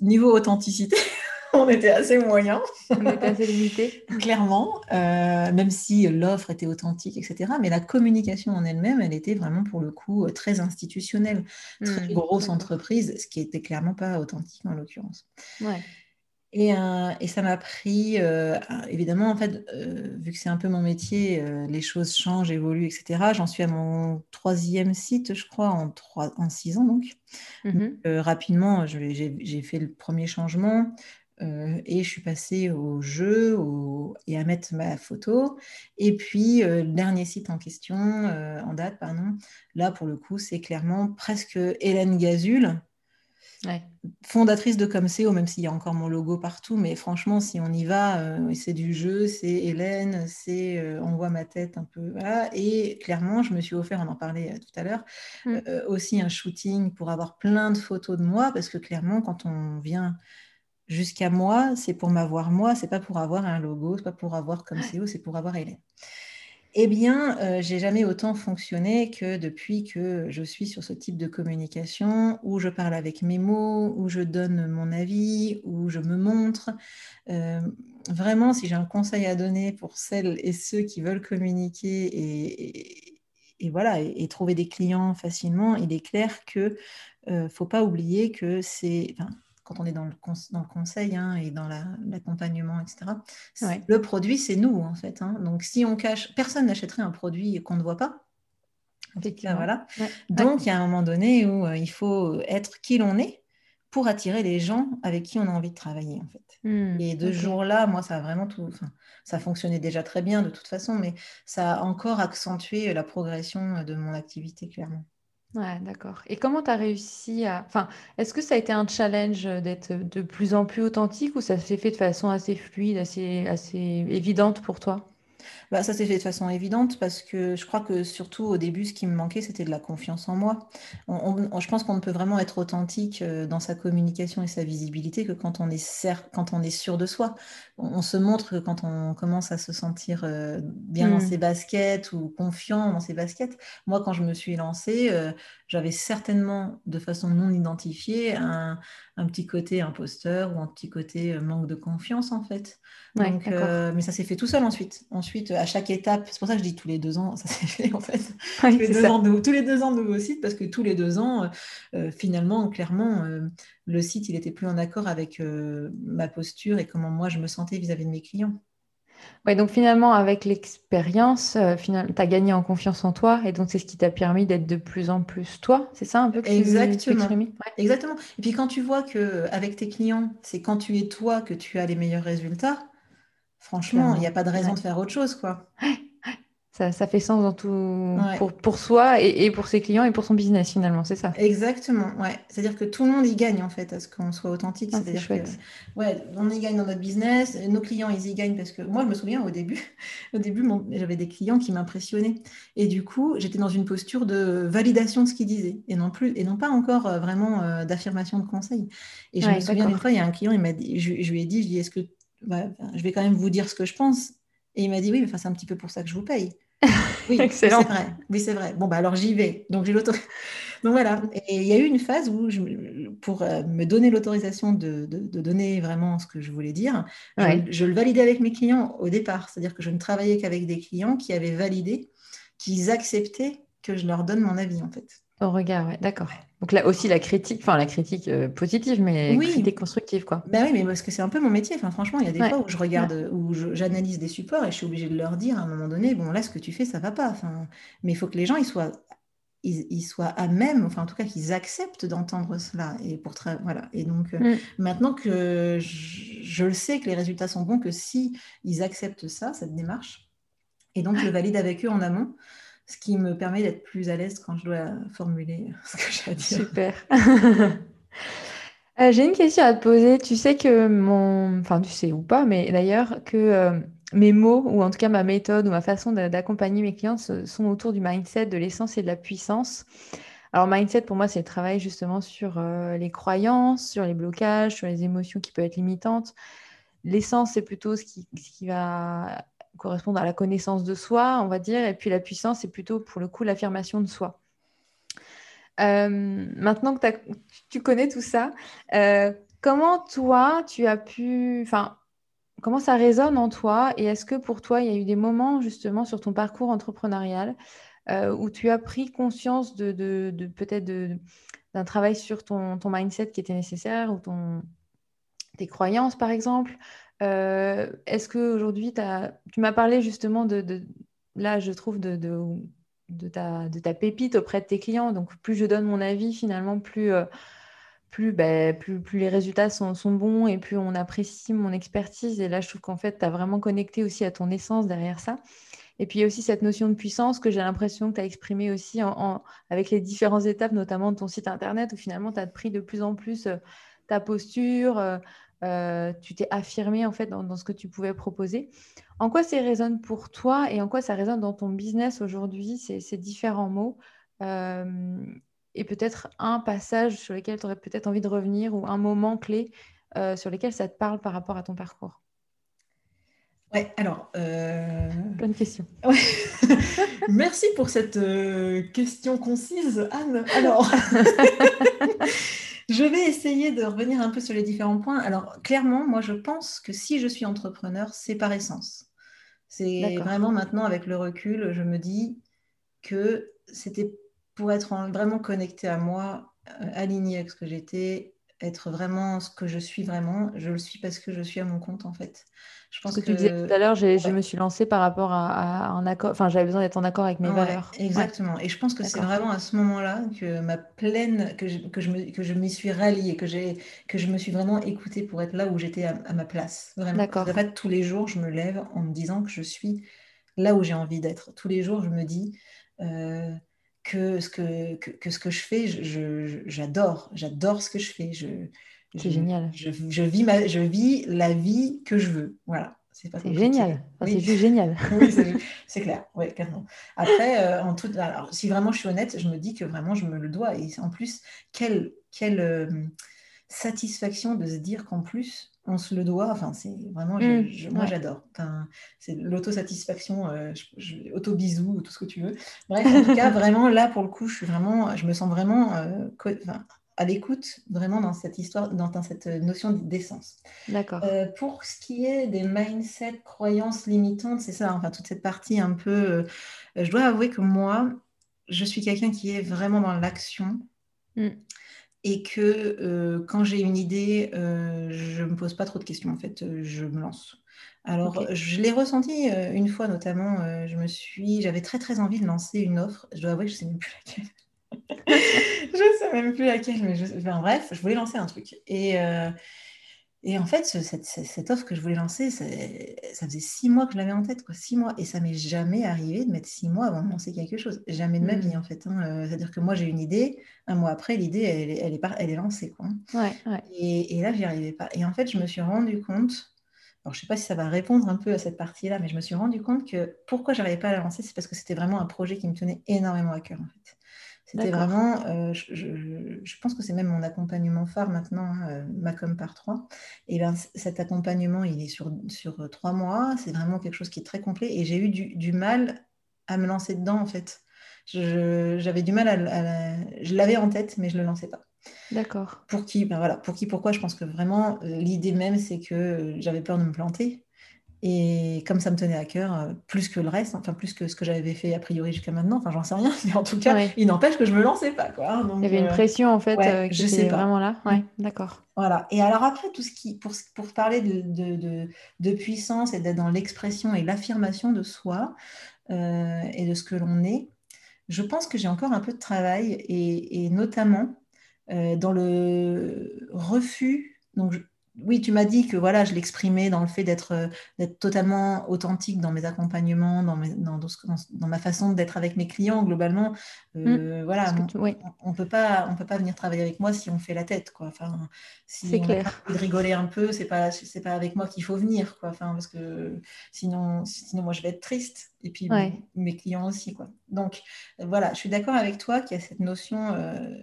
niveau authenticité, on était assez moyen. On était assez limité. Clairement, euh, même si l'offre était authentique, etc. Mais la communication en elle-même, elle était vraiment pour le coup très institutionnelle, très mmh, grosse entreprise, ce qui était clairement pas authentique en l'occurrence. Ouais. Et, euh, et, ça m'a pris, euh, évidemment, en fait, vu que c'est un peu mon métier, les choses changent, évoluent, etc. J'en suis à mon troisième site, je crois, en, trois, en six ans donc. Mmh rapidement, j'ai fait le premier changement. Euh, et je suis passée au jeu et à mettre ma photo. Et puis, euh, le dernier site en question, euh, en date, pardon, là, pour le coup, c'est clairement presque Hélène Gazul. fondatrice de Comseo, même s'il y a encore mon logo partout, mais franchement, si on y va, c'est du jeu, c'est Hélène, c'est on voit ma tête un peu. Et clairement, je me suis offert, on en parlait tout à l'heure, mm. aussi un shooting pour avoir plein de photos de moi, parce que clairement, quand on vient jusqu'à moi, c'est pour m'avoir moi, c'est pas pour avoir un logo, c'est pas pour avoir Comseo, c'est pour avoir Hélène. Eh bien, euh, j'ai jamais autant fonctionné que depuis que je suis sur ce type de communication où je parle avec mes mots, où je donne mon avis, où je me montre. Euh, vraiment, si j'ai un conseil à donner pour celles et ceux qui veulent communiquer et, voilà, et, trouver des clients facilement, il est clair que ne euh, faut pas oublier que c'est quand on est dans le, dans le conseil hein, et dans l'accompagnement, etc. Le produit, c'est nous, en fait. Hein. Donc, si on cache, personne n'achèterait un produit qu'on ne voit pas. voilà. Donc, il y a un moment donné où euh, il faut être qui l'on est pour attirer les gens avec qui on a envie de travailler, en fait. Mmh, et de jour-là, moi, ça a vraiment tout... ça fonctionnait déjà très bien de toute façon, mais ça a encore accentué la progression de mon activité, clairement. Ouais, d'accord. Et comment tu as réussi à... Enfin, est-ce que ça a été un challenge d'être de plus en plus authentique ou ça s'est fait de façon assez fluide, assez, assez évidente pour toi? Bah, ça s'est fait de façon évidente parce que je crois que surtout au début, ce qui me manquait, c'était de la confiance en moi. je pense qu'on ne peut vraiment être authentique euh, dans sa communication et sa visibilité que quand on est, quand on est sûr de soi. On, se montre que quand on commence à se sentir euh, bien dans hmm. ses baskets ou confiant dans ses baskets. Moi, quand je me suis lancée, euh, j'avais certainement, de façon non identifiée, un, un, petit côté imposteur ou un petit côté manque de confiance en fait. Donc, mais ça s'est fait tout seul ensuite. Ensuite, à chaque étape, c'est pour ça que je dis tous les deux ans, ça s'est fait en fait. tous, les deux ans, tous, les deux ans, nouveau site, parce que tous les deux ans, euh, euh, finalement, clairement, euh, le site, il était plus en accord avec ma posture et comment moi je me sentais vis-à-vis de mes clients. Ouais, donc finalement, avec l'expérience, tu as gagné en confiance en toi et donc c'est ce qui t'a permis d'être de plus en plus toi. C'est ça un peu que Exactement. Tu, Exactement. Et puis quand tu vois que avec tes clients, c'est quand tu es toi que tu as les meilleurs résultats, Franchement, il n'y a pas de raison de faire autre chose, quoi. Ça, ça, fait sens dans tout pour, pour, soi et, et, pour ses clients et pour son business finalement, c'est ça. Exactement, ouais. C'est-à-dire que tout le monde y gagne en fait à ce qu'on soit authentique. Ah, C'est-à-dire que ouais, on y gagne dans notre business, nos clients ils y gagnent parce que moi je me souviens au début, au début j'avais des clients qui m'impressionnaient et du coup j'étais dans une posture de validation de ce qu'ils disaient et non plus et non pas encore euh, vraiment euh, d'affirmation de conseil. Et je me souviens une fois il y a un client il m'a dit, je, je, lui ai dit, je lui ai dit est-ce que je vais quand même vous dire ce que je pense. Et il m'a dit, oui, mais c'est un petit peu pour ça que je vous paye. Oui, c'est vrai. Oui, c'est vrai. Bon, bah alors j'y vais. Donc j'ai l'autorisation. Donc voilà. Et il y a eu une phase où, je, pour euh, me donner l'autorisation de, de, donner vraiment ce que je voulais dire, je, le validais avec mes clients au départ. C'est-à-dire que je ne travaillais qu'avec des clients qui avaient validé, qu'ils acceptaient que je leur donne mon avis, en fait. Au regard, ouais, d'accord. Donc là aussi la critique, enfin la critique euh, positive, mais oui. critique constructive, quoi. Ben oui, mais parce que c'est un peu mon métier. Enfin, franchement, il y a des fois où je regarde, où j'analyse des supports et je suis obligée de leur dire à un moment donné, bon là, ce que tu fais, ça va pas. Enfin, mais il faut que les gens ils soient, ils, soient à même, enfin en tout cas qu'ils acceptent d'entendre cela. Et pour voilà. Et donc euh, mm. maintenant que je, je, le sais que les résultats sont bons, que si ils acceptent ça, cette démarche, et donc je le valide avec eux en amont ce qui me permet d'être plus à l'aise quand je dois formuler ce que j'ai à dire. Super. Euh, j'ai une question à te poser. Tu sais que mon, enfin tu sais ou pas, mais d'ailleurs que euh, mes mots ou en tout cas ma méthode ou ma façon d'accompagner mes clients sont autour du mindset, de l'essence et de la puissance. Alors mindset pour moi c'est le travail justement sur euh, les croyances, sur les blocages, sur les émotions qui peuvent être limitantes. L'essence c'est plutôt ce qui, ce qui va correspondre à la connaissance de soi, on va dire, et puis la puissance, c'est plutôt pour le coup l'affirmation de soi. Euh, maintenant que tu connais tout ça, euh, comment toi, tu as pu, enfin, comment ça résonne en toi, et est-ce que pour toi, il y a eu des moments justement sur ton parcours entrepreneurial euh, où tu as pris conscience de, peut-être d'un travail sur ton, mindset qui était nécessaire, ou ton, tes croyances par exemple, est-ce qu'aujourd'hui, tu m'as parlé justement de, là, je trouve, de, de, ta, de ta pépite auprès de tes clients. Donc, plus je donne mon avis, finalement, plus, euh, ben, plus, plus, les résultats sont, sont, bons et plus on apprécie mon expertise. Et là, je trouve qu'en fait, tu as vraiment connecté aussi à ton essence derrière ça. Et puis aussi cette notion de puissance que j'ai l'impression que tu as exprimée aussi avec les différentes étapes, notamment de ton site internet, où finalement tu as pris de plus en plus euh, ta posture, euh, euh, tu t'es affirmé en fait dans, ce que tu pouvais proposer. En quoi ça résonne pour toi et en quoi ça résonne dans ton business aujourd'hui, ces, différents mots Et peut-être un passage sur lequel tu aurais peut-être envie de revenir ou un moment clé sur lequel ça te parle par rapport à ton parcours? Ouais, alors. Euh... Bonne question. Merci pour cette euh, question concise, Anne. Alors, je vais essayer de revenir un peu sur les différents points. Alors, clairement, moi, je pense que si je suis entrepreneur, c'est par essence. C'est vraiment maintenant, avec le recul, je me dis que c'était pour être vraiment connecté à moi, euh, aligné avec ce que j'étais, être vraiment ce que je suis vraiment. Je le suis parce que je suis à mon compte, en fait. Je pense que, tu disais tout à l'heure, je me suis lancée par rapport à, un accord. Enfin, j'avais besoin d'être en accord avec mes valeurs. Exactement. Et je pense que c'est vraiment à ce moment-là que ma pleine, que je, que je me, que je m'y suis ralliée, que j'ai, que je me suis vraiment écoutée pour être là où j'étais à, ma place. Vraiment. D'accord. En fait, tous les jours, je me lève en me disant que je suis là où j'ai envie d'être. Tous les jours, je me dis. Euh, que ce que, que, ce que je fais, j'adore, j'adore ce que je fais. Je, c'est génial. Je, je, vis ma, je vis la vie que je veux. Voilà. C'est génial. C'est juste génial. oui, c'est clair. Ouais, carrément. Après, euh, en tout, alors, si vraiment je suis honnête, je me dis que vraiment je me le dois. Et en plus, quelle, quelle euh, satisfaction de se dire qu'en plus, on se le doit. Enfin, c'est vraiment, mmh, moi j'adore. Enfin, c'est l'autosatisfaction, euh, auto-bisou, tout ce que tu veux. Bref, en tout cas, vraiment, là, pour le coup, je suis vraiment, je me sens vraiment euh, à l'écoute, vraiment dans cette histoire, dans, cette notion d'essence. D'accord. Euh, pour ce qui est des mindset, croyances limitantes, c'est ça, enfin, toute cette partie un peu. je dois avouer que moi, je suis quelqu'un qui est vraiment dans l'action. Mmh et que euh, quand j'ai une idée, euh, je ne me pose pas trop de questions, en fait, euh, je me lance. Alors, je l'ai ressenti une fois notamment, je me suis, j'avais très très envie de lancer une offre, je dois avouer que je ne sais même plus laquelle. je ne sais même plus laquelle, mais je... enfin, bref, je voulais lancer un truc. Et, et en fait, cette, offre que je voulais lancer, ça, faisait six mois que je l'avais en tête, quoi, six mois. Et ça m'est jamais arrivé de mettre six mois avant de lancer quelque chose. Jamais de ma vie, mmh. en fait. Hein. Euh, c'est-à-dire que moi, j'ai une idée, un mois après, l'idée, elle, elle, est, elle est lancée. Quoi. Ouais, Et, et, là, j'y arrivais pas. Et en fait, je me suis rendu compte, alors je sais pas si ça va répondre un peu à cette partie-là, mais je me suis rendu compte que pourquoi j'arrivais pas à la lancer, c'est parce que c'était vraiment un projet qui me tenait énormément à cœur, en fait. C'était vraiment, euh, je, pense que c'est même mon accompagnement phare maintenant, hein, euh, Macom par 3. Et ben, cet accompagnement, il est sur, sur trois mois. C'est vraiment quelque chose qui est très complet. Et j'ai eu du, mal à me lancer dedans, en fait. J'avais du mal à, Je l'avais en tête, mais je ne le lançais pas. D'accord. Pour qui ben voilà, Pour qui Pourquoi? Je pense que vraiment, euh, l'idée même, c'est que j'avais peur de me planter. Et comme ça me tenait à cœur, euh, plus que le reste, enfin plus que ce que j'avais fait a priori jusqu'à maintenant, enfin j'en sais rien, mais en tout cas, il n'empêche que je me lançais pas. Quoi. Hein, il y avait une euh, pression en fait euh, qui était vraiment là. Ouais, mm. d'accord. Voilà. Et alors après, tout ce qui, pour, pour parler de, de, de, puissance et d'être dans l'expression et l'affirmation de soi et de ce que l'on est, je pense que j'ai encore un peu de travail et, et notamment dans le refus. Donc, oui, tu m'as dit que voilà, je l'exprimais dans le fait d'être euh, totalement authentique dans mes accompagnements, dans, dans, dans, ma façon d'être avec mes clients globalement. Euh, mmh. Voilà, on, ne peut pas on peut pas venir travailler avec moi si on fait la tête quoi. Enfin, si on clair. de rigoler un peu, c'est pas c'est pas avec moi qu'il faut venir quoi. Enfin, parce que sinon sinon moi je vais être triste et puis mes clients aussi. Quoi. Donc voilà, je suis d'accord avec toi qu'il y a cette notion euh,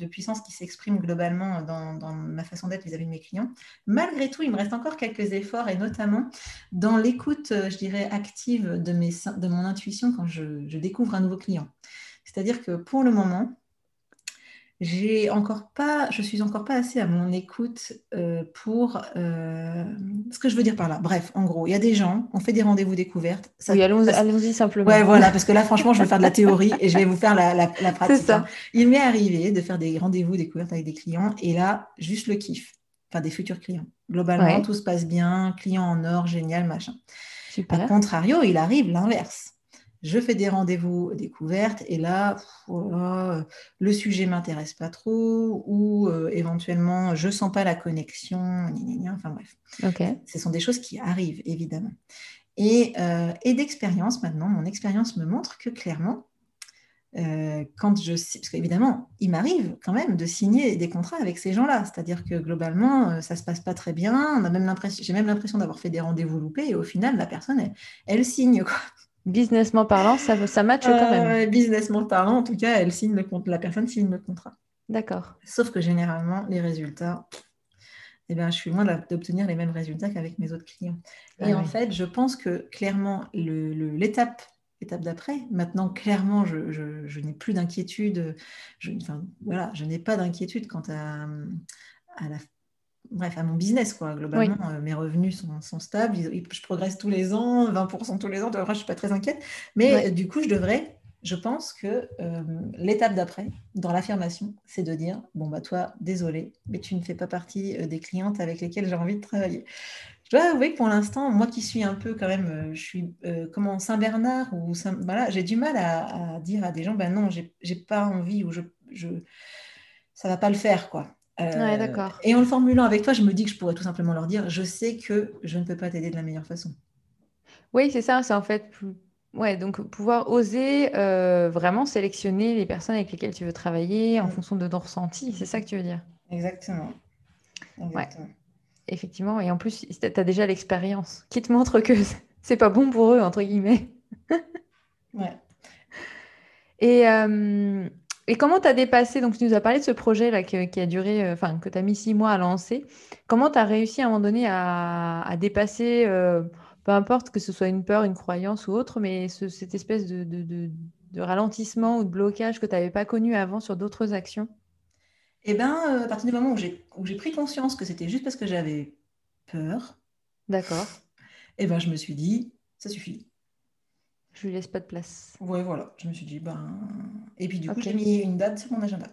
de puissance qui s'exprime globalement dans, dans, ma façon d'être vis-à-vis de mes clients. Malgré tout, il me reste encore quelques efforts et notamment dans l'écoute, euh, je dirais, active de, mon intuition quand je découvre un nouveau client. C'est-à-dire que pour le moment, j'ai encore pas, je suis encore pas assez à mon écoute euh, pour euh, ce que je veux dire par là. Bref, en gros, il y a des gens, on fait des rendez-vous découvertes. oui, allons-y simplement. Ouais, voilà, parce que là, franchement, je vais faire de la théorie et je vais vous faire la, la, pratique. Ça. Hein. Il m'est arrivé de faire des rendez-vous découvertes avec des clients et là, juste le kiff. Enfin, des futurs clients. Globalement, tout se passe bien, client en or, génial, machin. Super. A contrario, il arrive l'inverse je fais des rendez-vous découvertes et là, le sujet m'intéresse pas trop ou euh, éventuellement je sens pas la connexion, enfin bref. Ce sont des choses qui arrivent évidemment. Et, et d'expérience maintenant, mon expérience me montre que clairement, euh, quand je parce qu'évidemment, il m'arrive quand même de signer des contrats avec ces gens-là. C'est-à-dire que globalement, euh, ça se passe pas très bien. On a même l'impression, j'ai même l'impression d'avoir fait des rendez-vous loupés et au final, la personne, elle, signe quoi. Businessment parlant, ça, ça matche quand même. Euh, businessment parlant, en tout cas, elle signe le compte, la personne signe le contrat. D'accord. Sauf que généralement, les résultats, eh bien, je suis loin d'obtenir les mêmes résultats qu'avec mes autres clients. Et ah en fait, je pense que clairement, l'étape étape d'après. Maintenant, clairement, je, n'ai plus d'inquiétude. Je, enfin, voilà, je n'ai pas d'inquiétude quant à, à, la, bref, à mon business. Quoi. Globalement, euh, mes revenus sont, stables. je progresse tous les ans, 20% tous les ans. je ne suis pas très inquiète. Mais du coup, je devrais, je pense que euh, l'étape d'après, dans l'affirmation, c'est de dire, bon, bah toi, désolé, mais tu ne fais pas partie euh, des clientes avec lesquelles j'ai envie de travailler. Je dois avouer que pour l'instant, moi qui suis un peu quand même, euh, je suis euh, comment Saint-Bernard ou Saint, voilà, j'ai du mal à, dire à des gens, ben non, j'ai pas envie ou je, je ça va pas le faire quoi. Euh, d'accord. Et en le formulant avec toi, je me dis que je pourrais tout simplement leur dire, je sais que je ne peux pas t'aider de la meilleure façon. Oui, c'est ça, c'est en fait, ouais, donc pouvoir oser vraiment sélectionner les personnes avec lesquelles tu veux travailler en mm. fonction de ton ressenti, c'est ça que tu veux dire? Exactement. Exactement effectivement. Et en plus, tu as déjà l'expérience qui te montre que c'est pas bon pour eux, entre guillemets. ouais. Et, euh, et comment tu as dépassé Donc, tu nous as parlé de ce projet-là qui, a duré, euh, enfin, que tu as mis six mois à lancer. Comment tu as réussi à un moment donné à, dépasser, euh, peu importe que ce soit une peur, une croyance ou autre, mais cette espèce de, de, de, ralentissement ou de blocage que tu n'avais pas connu avant sur d'autres actions? Eh bien, euh, à partir du moment où j'ai pris conscience que c'était juste parce que j'avais peur, D'accord. eh ben, je me suis dit, ça suffit. Je lui laisse pas de place. Ouais, voilà. Je me suis dit, ben. Et puis, du coup, j'ai mis une date sur mon agenda.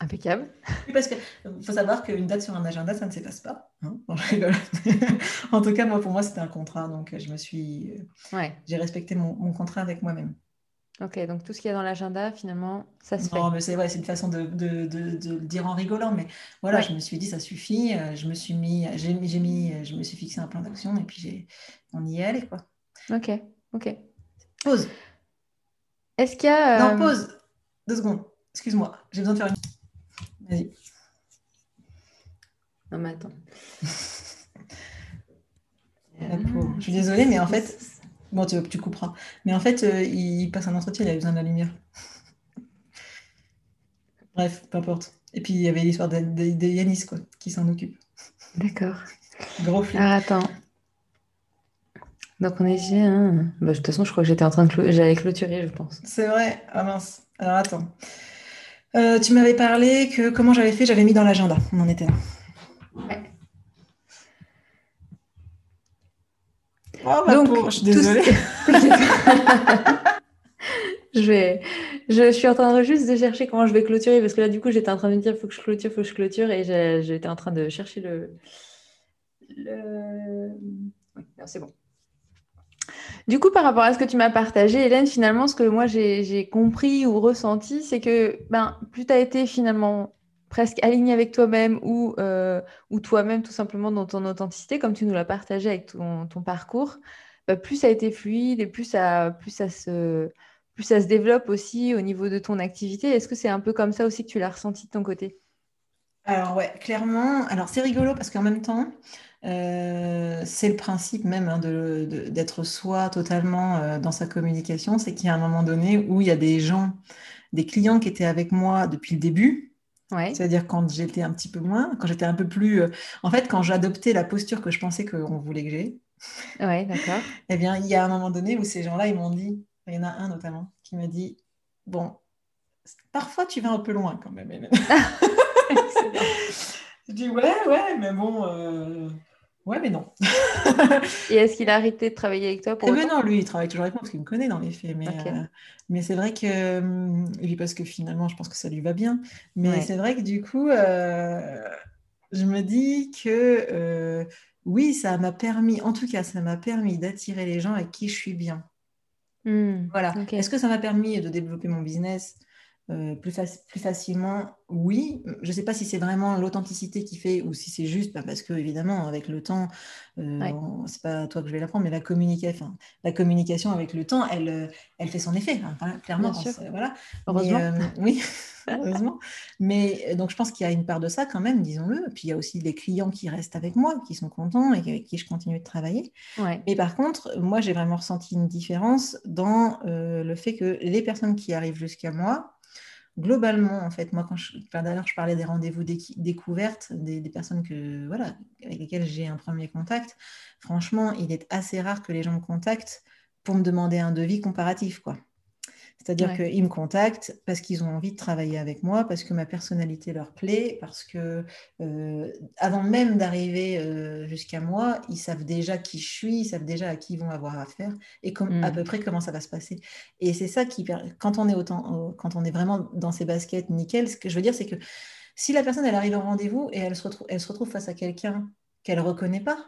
Impeccable. parce qu'il faut savoir qu'une date sur un agenda, ça ne s'efface pas. Hein en tout cas, moi, pour moi, c'était un contrat. Donc, je me suis. Ouais. J'ai respecté mon contrat avec moi-même. Ok, donc tout ce qu'il y a dans l'agenda, finalement, ça se non, fait. mais c'est ouais, une façon de, de, de, le dire en rigolant, mais voilà, je me suis dit, ça suffit. Euh, je me suis mis, j'ai mis, je me suis fixé un plan d'action et puis on y est allé, quoi. Ok, ok. Pause. Est-ce qu'il y a. Non, euh, pause. Deux secondes. Excuse-moi, j'ai besoin de faire une. Vas-y. Non, mais attends. Je suis désolée, mais en fait, Bon, tu, tu couperas. Mais en fait, euh, il passe un entretien, il a besoin de la lumière. Bref, peu importe. Et puis, il y avait l'histoire de, Yanis, quoi, qui s'en occupe. D'accord. Gros flip. Alors, attends. Donc, on est... Hein. Bah, de toute façon, je crois que j'étais en train de... J'allais clôturer, je pense. C'est vrai. Ah mince. Alors, attends. Euh, tu m'avais parlé que comment j'avais fait, j'avais mis dans l'agenda. On en était là. Ouais. Oh, Donc, je suis désolée. je vais, je suis en train de juste de chercher comment je vais clôturer parce que là, du coup, j'étais en train de me dire, il faut que je clôture, il faut que je clôture, et j'étais en train de chercher le. le... c'est bon. Du coup, par rapport à ce que tu m'as partagé, Hélène, finalement, ce que moi j'ai compris ou ressenti, c'est que ben, plus tu as été finalement presque aligné avec toi-même ou, euh, ou toi-même tout simplement dans ton authenticité, comme tu nous l'as partagé avec ton, parcours, bah, plus ça a été fluide et plus ça, plus, ça se, plus ça se développe aussi au niveau de ton activité. Est-ce que c'est un peu comme ça aussi que tu l'as ressenti de ton côté? Alors ouais, clairement. Alors c'est rigolo parce qu'en même temps, euh, c'est le principe même hein, d'être soi totalement euh, dans sa communication, c'est qu'il y a un moment donné où il y a des gens, des clients qui étaient avec moi depuis le début, c'est-à-dire quand j'étais un petit peu moins, quand j'étais un peu plus... Euh, en fait, quand j'adoptais la posture que je pensais qu'on voulait que j'ai, ouais, d'accord. eh bien, il y a un moment donné où ces gens-là, ils m'ont dit, il y en a un notamment, qui m'a dit, bon, parfois tu vas un peu loin quand même. je dis, ouais, ouais, mais bon... Euh, Ouais, mais non. et est-ce qu'il a arrêté de travailler avec toi pour eh ben non, lui, il travaille toujours avec moi parce qu'il me connaît dans les faits. Mais, euh, mais c'est vrai que. Lui, parce que finalement, je pense que ça lui va bien. Mais c'est vrai que du coup, euh, je me dis que euh, oui, ça m'a permis, en tout cas, ça m'a permis d'attirer les gens avec qui je suis bien. Mmh, voilà. Est-ce que ça m'a permis de développer mon business? Euh, plus, plus, facilement, oui. Je ne sais pas si c'est vraiment l'authenticité qui fait ou si c'est juste bah, parce que, évidemment, avec le temps, euh, c'est pas toi que je vais l'apprendre, mais la, communication, la communication avec le temps, elle, euh, elle fait son effet, hein, clairement. voilà. Heureusement. Euh, oui, heureusement. Mais donc, je pense qu'il y a une part de ça quand même, disons-le. Puis, il y a aussi des clients qui restent avec moi, qui sont contents et avec qui je continue de travailler. Mais par contre, moi, j'ai vraiment ressenti une différence dans le fait que les personnes qui arrivent jusqu'à moi, globalement, en fait, moi, quand je, d'ailleurs, je parlais des rendez-vous découvertes, des, des, personnes que, voilà, avec lesquelles j'ai un premier contact, franchement, il est assez rare que les gens me contactent pour me demander un devis comparatif, quoi. C'est-à-dire qu'ils me contactent parce qu'ils ont envie de travailler avec moi, parce que ma personnalité leur plaît, parce que euh, avant même d'arriver euh, jusqu'à moi, ils savent déjà qui je suis, ils savent déjà à qui ils vont avoir affaire et à mmh. peu près comment ça va se passer. Et c'est ça qui, quand on est autant, quand on est vraiment dans ces baskets nickel, ce que je veux dire, c'est que si la personne elle arrive au rendez-vous et elle se retrouve, elle se retrouve face à quelqu'un qu'elle ne reconnaît pas,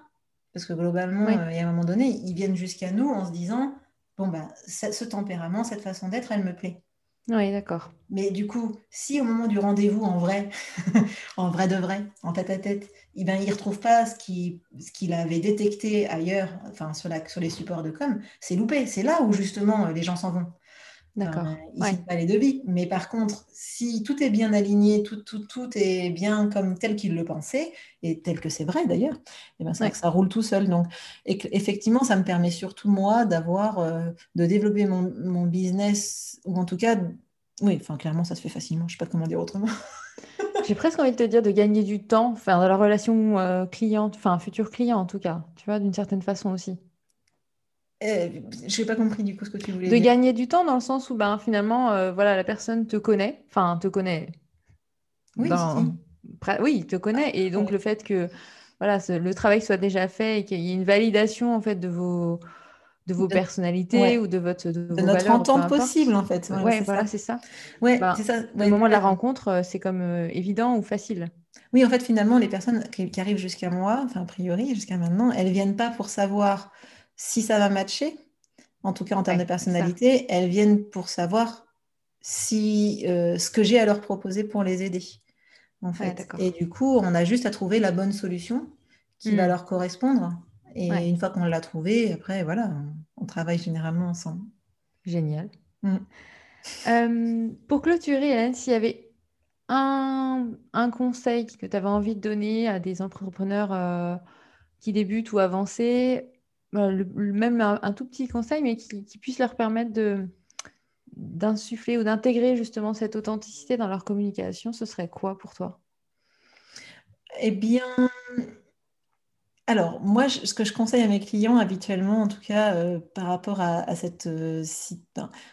parce que globalement, euh, il y a un moment donné, ils viennent jusqu'à nous en se disant bon, ben, ce tempérament, cette façon d'être, elle me plaît. Oui, d'accord. Mais du coup, si au moment du rendez-vous, en vrai, en vrai de vrai, en tête à tête, eh ben, il ne retrouve pas ce qu'il avait détecté ailleurs, enfin sur, la, sur les supports de com, c'est loupé. C'est là où justement les gens s'en vont. D'accord. Euh, ici, pas les devis. Mais par contre, si tout est bien aligné, tout, tout, tout est bien comme tel qu'il le pensait, et tel que c'est vrai d'ailleurs, et eh ben, que ça roule tout seul. Donc, et effectivement, ça me permet surtout, moi, d'avoir, euh, de développer mon, mon, business, ou en tout cas, oui, enfin, clairement, ça se fait facilement. Je ne sais pas comment dire autrement. J'ai presque envie de te dire de gagner du temps, enfin, dans la relation euh, client, enfin, futur client en tout cas, tu vois, d'une certaine façon aussi. Euh, je n'ai pas compris du coup ce que tu voulais de gagner du temps dans le sens où ben, finalement, euh, voilà, la personne te connaît, enfin, te connaît. Oui, oui, te connaît. Et donc, le fait que voilà, le travail soit déjà fait et qu'il y ait une validation en fait de vos, de vos personnalités ou de votre de, notre entente possible en fait. Ouais, voilà, c'est ça. Ouais, ben, c'est ça. Le moment de la rencontre, euh, c'est comme évident ou facile. Oui, en fait, finalement, les personnes qui, qui arrivent jusqu'à moi, enfin a priori jusqu'à maintenant, elles viennent pas pour savoir si ça va matcher, en tout cas en termes de personnalité, elles viennent pour savoir si euh, ce que j'ai à leur proposer pour les aider. En fait. et du coup, on a juste à trouver la bonne solution qui va hmm. leur correspondre. Et une fois qu'on l'a trouvée, après, voilà, on, travaille généralement ensemble. Génial. Hmm. Euh, pour clôturer, Hélène, s'il y avait un, conseil que tu avais envie de donner à des entrepreneurs euh, qui débutent ou avancés, bah, même un, tout petit conseil, mais qui, puisse leur permettre de d'insuffler ou d'intégrer justement cette authenticité dans leur communication, ce serait quoi pour toi? Eh bien, alors moi, ce que je conseille à mes clients habituellement, en tout cas euh, par rapport à, cette euh,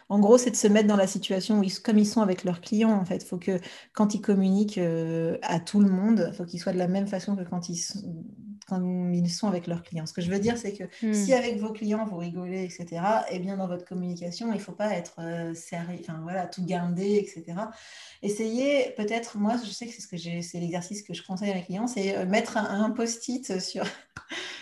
en gros, c'est de se mettre dans la situation où ils, comme ils sont avec leurs clients, en fait, il faut que quand ils communiquent euh, à tout le monde, il faut qu'ils soient de la même façon que quand ils sont quand ils sont avec leurs clients. Ce que je veux dire, c'est que hmm. si avec vos clients, vous rigolez, etc., et eh bien dans votre communication, il ne faut pas être euh, sérieux, enfin voilà, tout garder, etc. Essayez peut-être, moi je sais que c'est ce que j'ai, c'est l'exercice que je conseille à mes clients, c'est euh, mettre un post-it sur,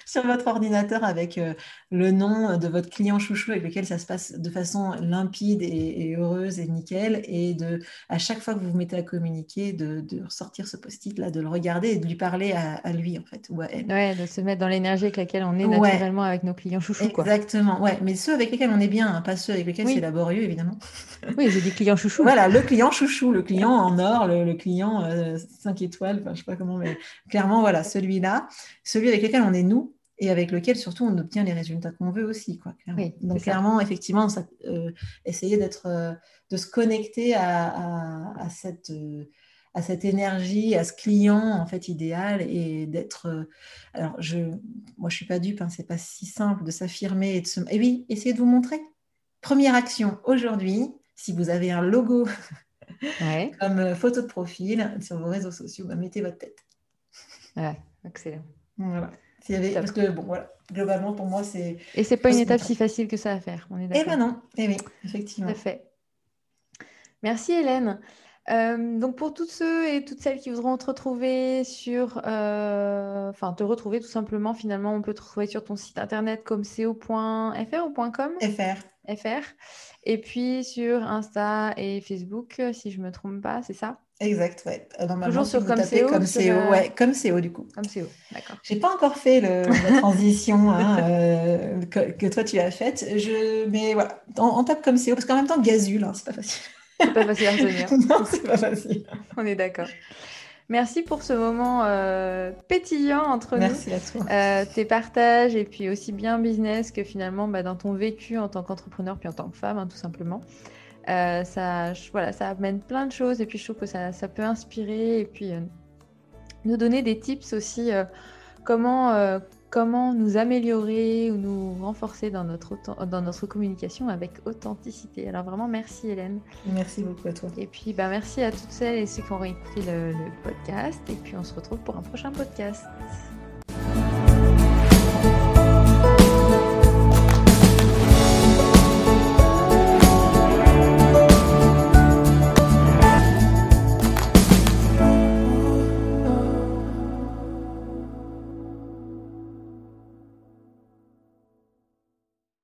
sur votre ordinateur avec euh, le nom de votre client chouchou avec lequel ça se passe de façon limpide et, heureuse et nickel. Et de, à chaque fois que vous vous mettez à communiquer, de, de ressortir ce post-it là, de le regarder et de lui parler à, lui en fait ou à elle. Ouais, de se mettre dans l'énergie avec laquelle on est naturellement avec nos clients chouchous. Quoi. Exactement, ouais. Mais ceux avec lesquels on est bien, hein, pas ceux avec lesquels c'est laborieux évidemment. Oui, j'ai dit client chouchou. voilà, le client chouchou, le client en or, le, client 5 euh, étoiles, enfin je sais pas comment, mais clairement voilà, celui-là, celui avec lequel on est nous et avec lequel surtout on obtient les résultats qu'on veut aussi. Quoi, Donc clairement, effectivement, ça, euh, essayer d'être, euh, de se connecter à, à, cette, euh, à cette énergie, à ce client en fait idéal et d'être. alors je, moi je suis pas dupe, hein, c'est pas si simple de s'affirmer et de se. Et oui, essayez de vous montrer. Première action aujourd'hui, si vous avez un logo comme photo de profil sur vos réseaux sociaux, bah, mettez votre tête. Ouais, excellent. Voilà parce que, bon, voilà, globalement, pour moi, c'est. Et c'est pas une étape si facile que ça à faire. On est eh ben non, eh oui, effectivement. Tout à fait. Merci Hélène. Euh, donc pour tous ceux et toutes celles qui voudront te retrouver sur, euh, enfin te retrouver tout simplement, finalement, on peut te retrouver sur ton site internet comme co.fr ou .com? FR. Et puis sur Insta et Facebook, si je ne me trompe pas, c'est ça? Exact, ouais. Euh, Toujours sur comme CO, comme CO, euh, ouais, comme CO du coup. Comme CO, d'accord. J'ai pas encore fait le, la transition hein, euh, que, toi tu as faite. Je, mais voilà, on, tape comme CO parce qu'en même temps, Gazule, hein, c'est pas facile. C'est pas facile à retenir. non, c'est pas facile. on est d'accord. Merci pour ce moment pétillant entre nous. Merci à toi. tes partages et puis aussi bien business que finalement bah, dans ton vécu en tant qu'entrepreneur puis en tant que femme, hein, tout simplement. Euh, ça, voilà, ça amène plein de choses et puis je trouve que ça, ça peut inspirer et puis euh, nous donner des tips aussi euh, comment, comment nous améliorer ou nous renforcer dans notre, dans notre communication avec authenticité. Alors vraiment merci Hélène. Merci beaucoup à toi. Et puis bah, merci à toutes celles et ceux qui ont écouté le, le podcast et puis on se retrouve pour un prochain podcast.